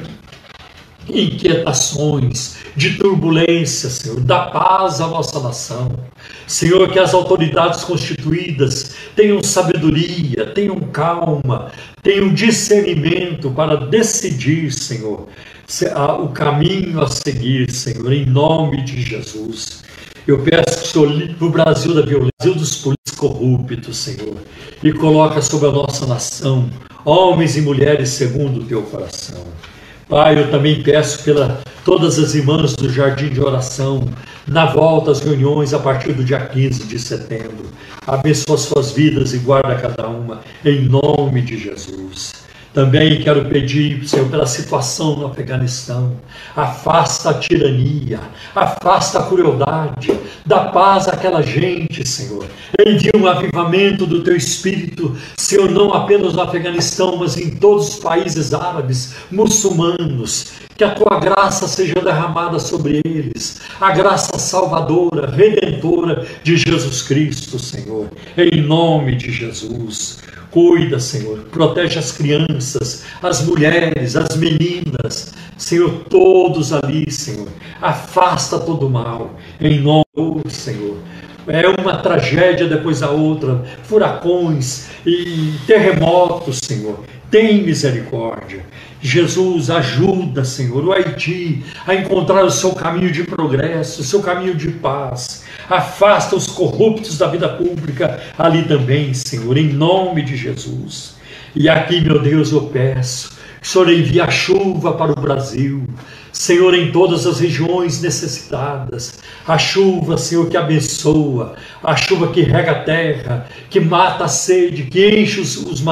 inquietações, de turbulência, Senhor. Dá paz à nossa nação. Senhor, que as autoridades constituídas tenham sabedoria, tenham calma, tenham discernimento para decidir, Senhor, o caminho a seguir, Senhor, em nome de Jesus. Eu peço que o Senhor livre o Brasil da violência, dos políticos corruptos, Senhor, e coloca sobre a nossa nação homens e mulheres segundo o teu coração. Pai, eu também peço pela todas as irmãs do Jardim de Oração, na volta às reuniões a partir do dia 15 de setembro. Abençoa suas vidas e guarda cada uma, em nome de Jesus. Também quero pedir, Senhor, pela situação no Afeganistão. Afasta a tirania, afasta a crueldade, dá paz àquela gente, Senhor. Envia um avivamento do teu espírito, Senhor, não apenas no Afeganistão, mas em todos os países árabes, muçulmanos. Que a tua graça seja derramada sobre eles, a graça salvadora, redentora de Jesus Cristo, Senhor, em nome de Jesus. Cuida, Senhor, protege as crianças, as mulheres, as meninas, Senhor, todos ali, Senhor. Afasta todo o mal, em nome do Senhor. É uma tragédia depois da outra, furacões e terremotos, Senhor. Tem misericórdia. Jesus, ajuda, Senhor, o Haiti a encontrar o seu caminho de progresso, o seu caminho de paz. Afasta os corruptos da vida pública ali também, Senhor, em nome de Jesus. E aqui, meu Deus, eu peço que o Senhor envie a chuva para o Brasil, Senhor, em todas as regiões necessitadas. A chuva, Senhor, que abençoa, a chuva que rega a terra, que mata a sede, que enche os, os,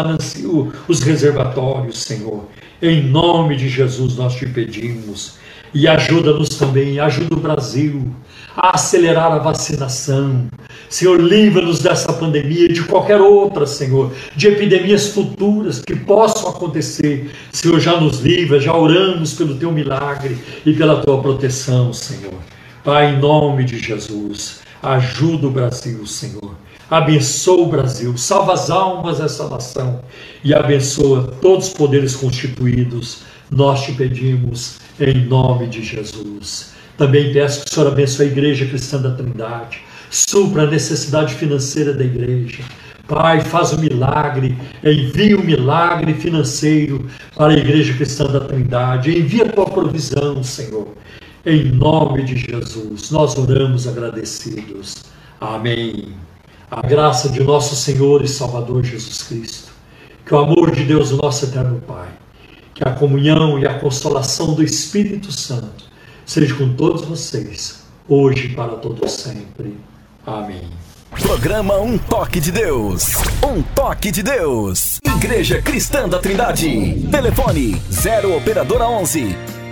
os reservatórios, Senhor. Em nome de Jesus nós te pedimos. E ajuda-nos também, ajuda o Brasil a acelerar a vacinação. Senhor, livra-nos dessa pandemia e de qualquer outra, Senhor, de epidemias futuras que possam acontecer. Senhor, já nos livra, já oramos pelo teu milagre e pela tua proteção, Senhor. Pai, em nome de Jesus, ajuda o Brasil, Senhor. Abençoa o Brasil, salva as almas dessa nação e abençoa todos os poderes constituídos. Nós te pedimos em nome de Jesus. Também peço que o Senhor abençoe a Igreja Cristã da Trindade, supra a necessidade financeira da igreja. Pai, faz o um milagre, envia o um milagre financeiro para a Igreja Cristã da Trindade, envia a tua provisão, Senhor. Em nome de Jesus, nós oramos agradecidos. Amém. A graça de nosso Senhor e Salvador Jesus Cristo, que o amor de Deus, nosso eterno Pai, que a comunhão e a consolação do Espírito Santo seja com todos vocês, hoje e para todos sempre. Amém. Programa Um Toque de Deus. Um Toque de Deus. Igreja Cristã da Trindade. Telefone 0 Operadora 11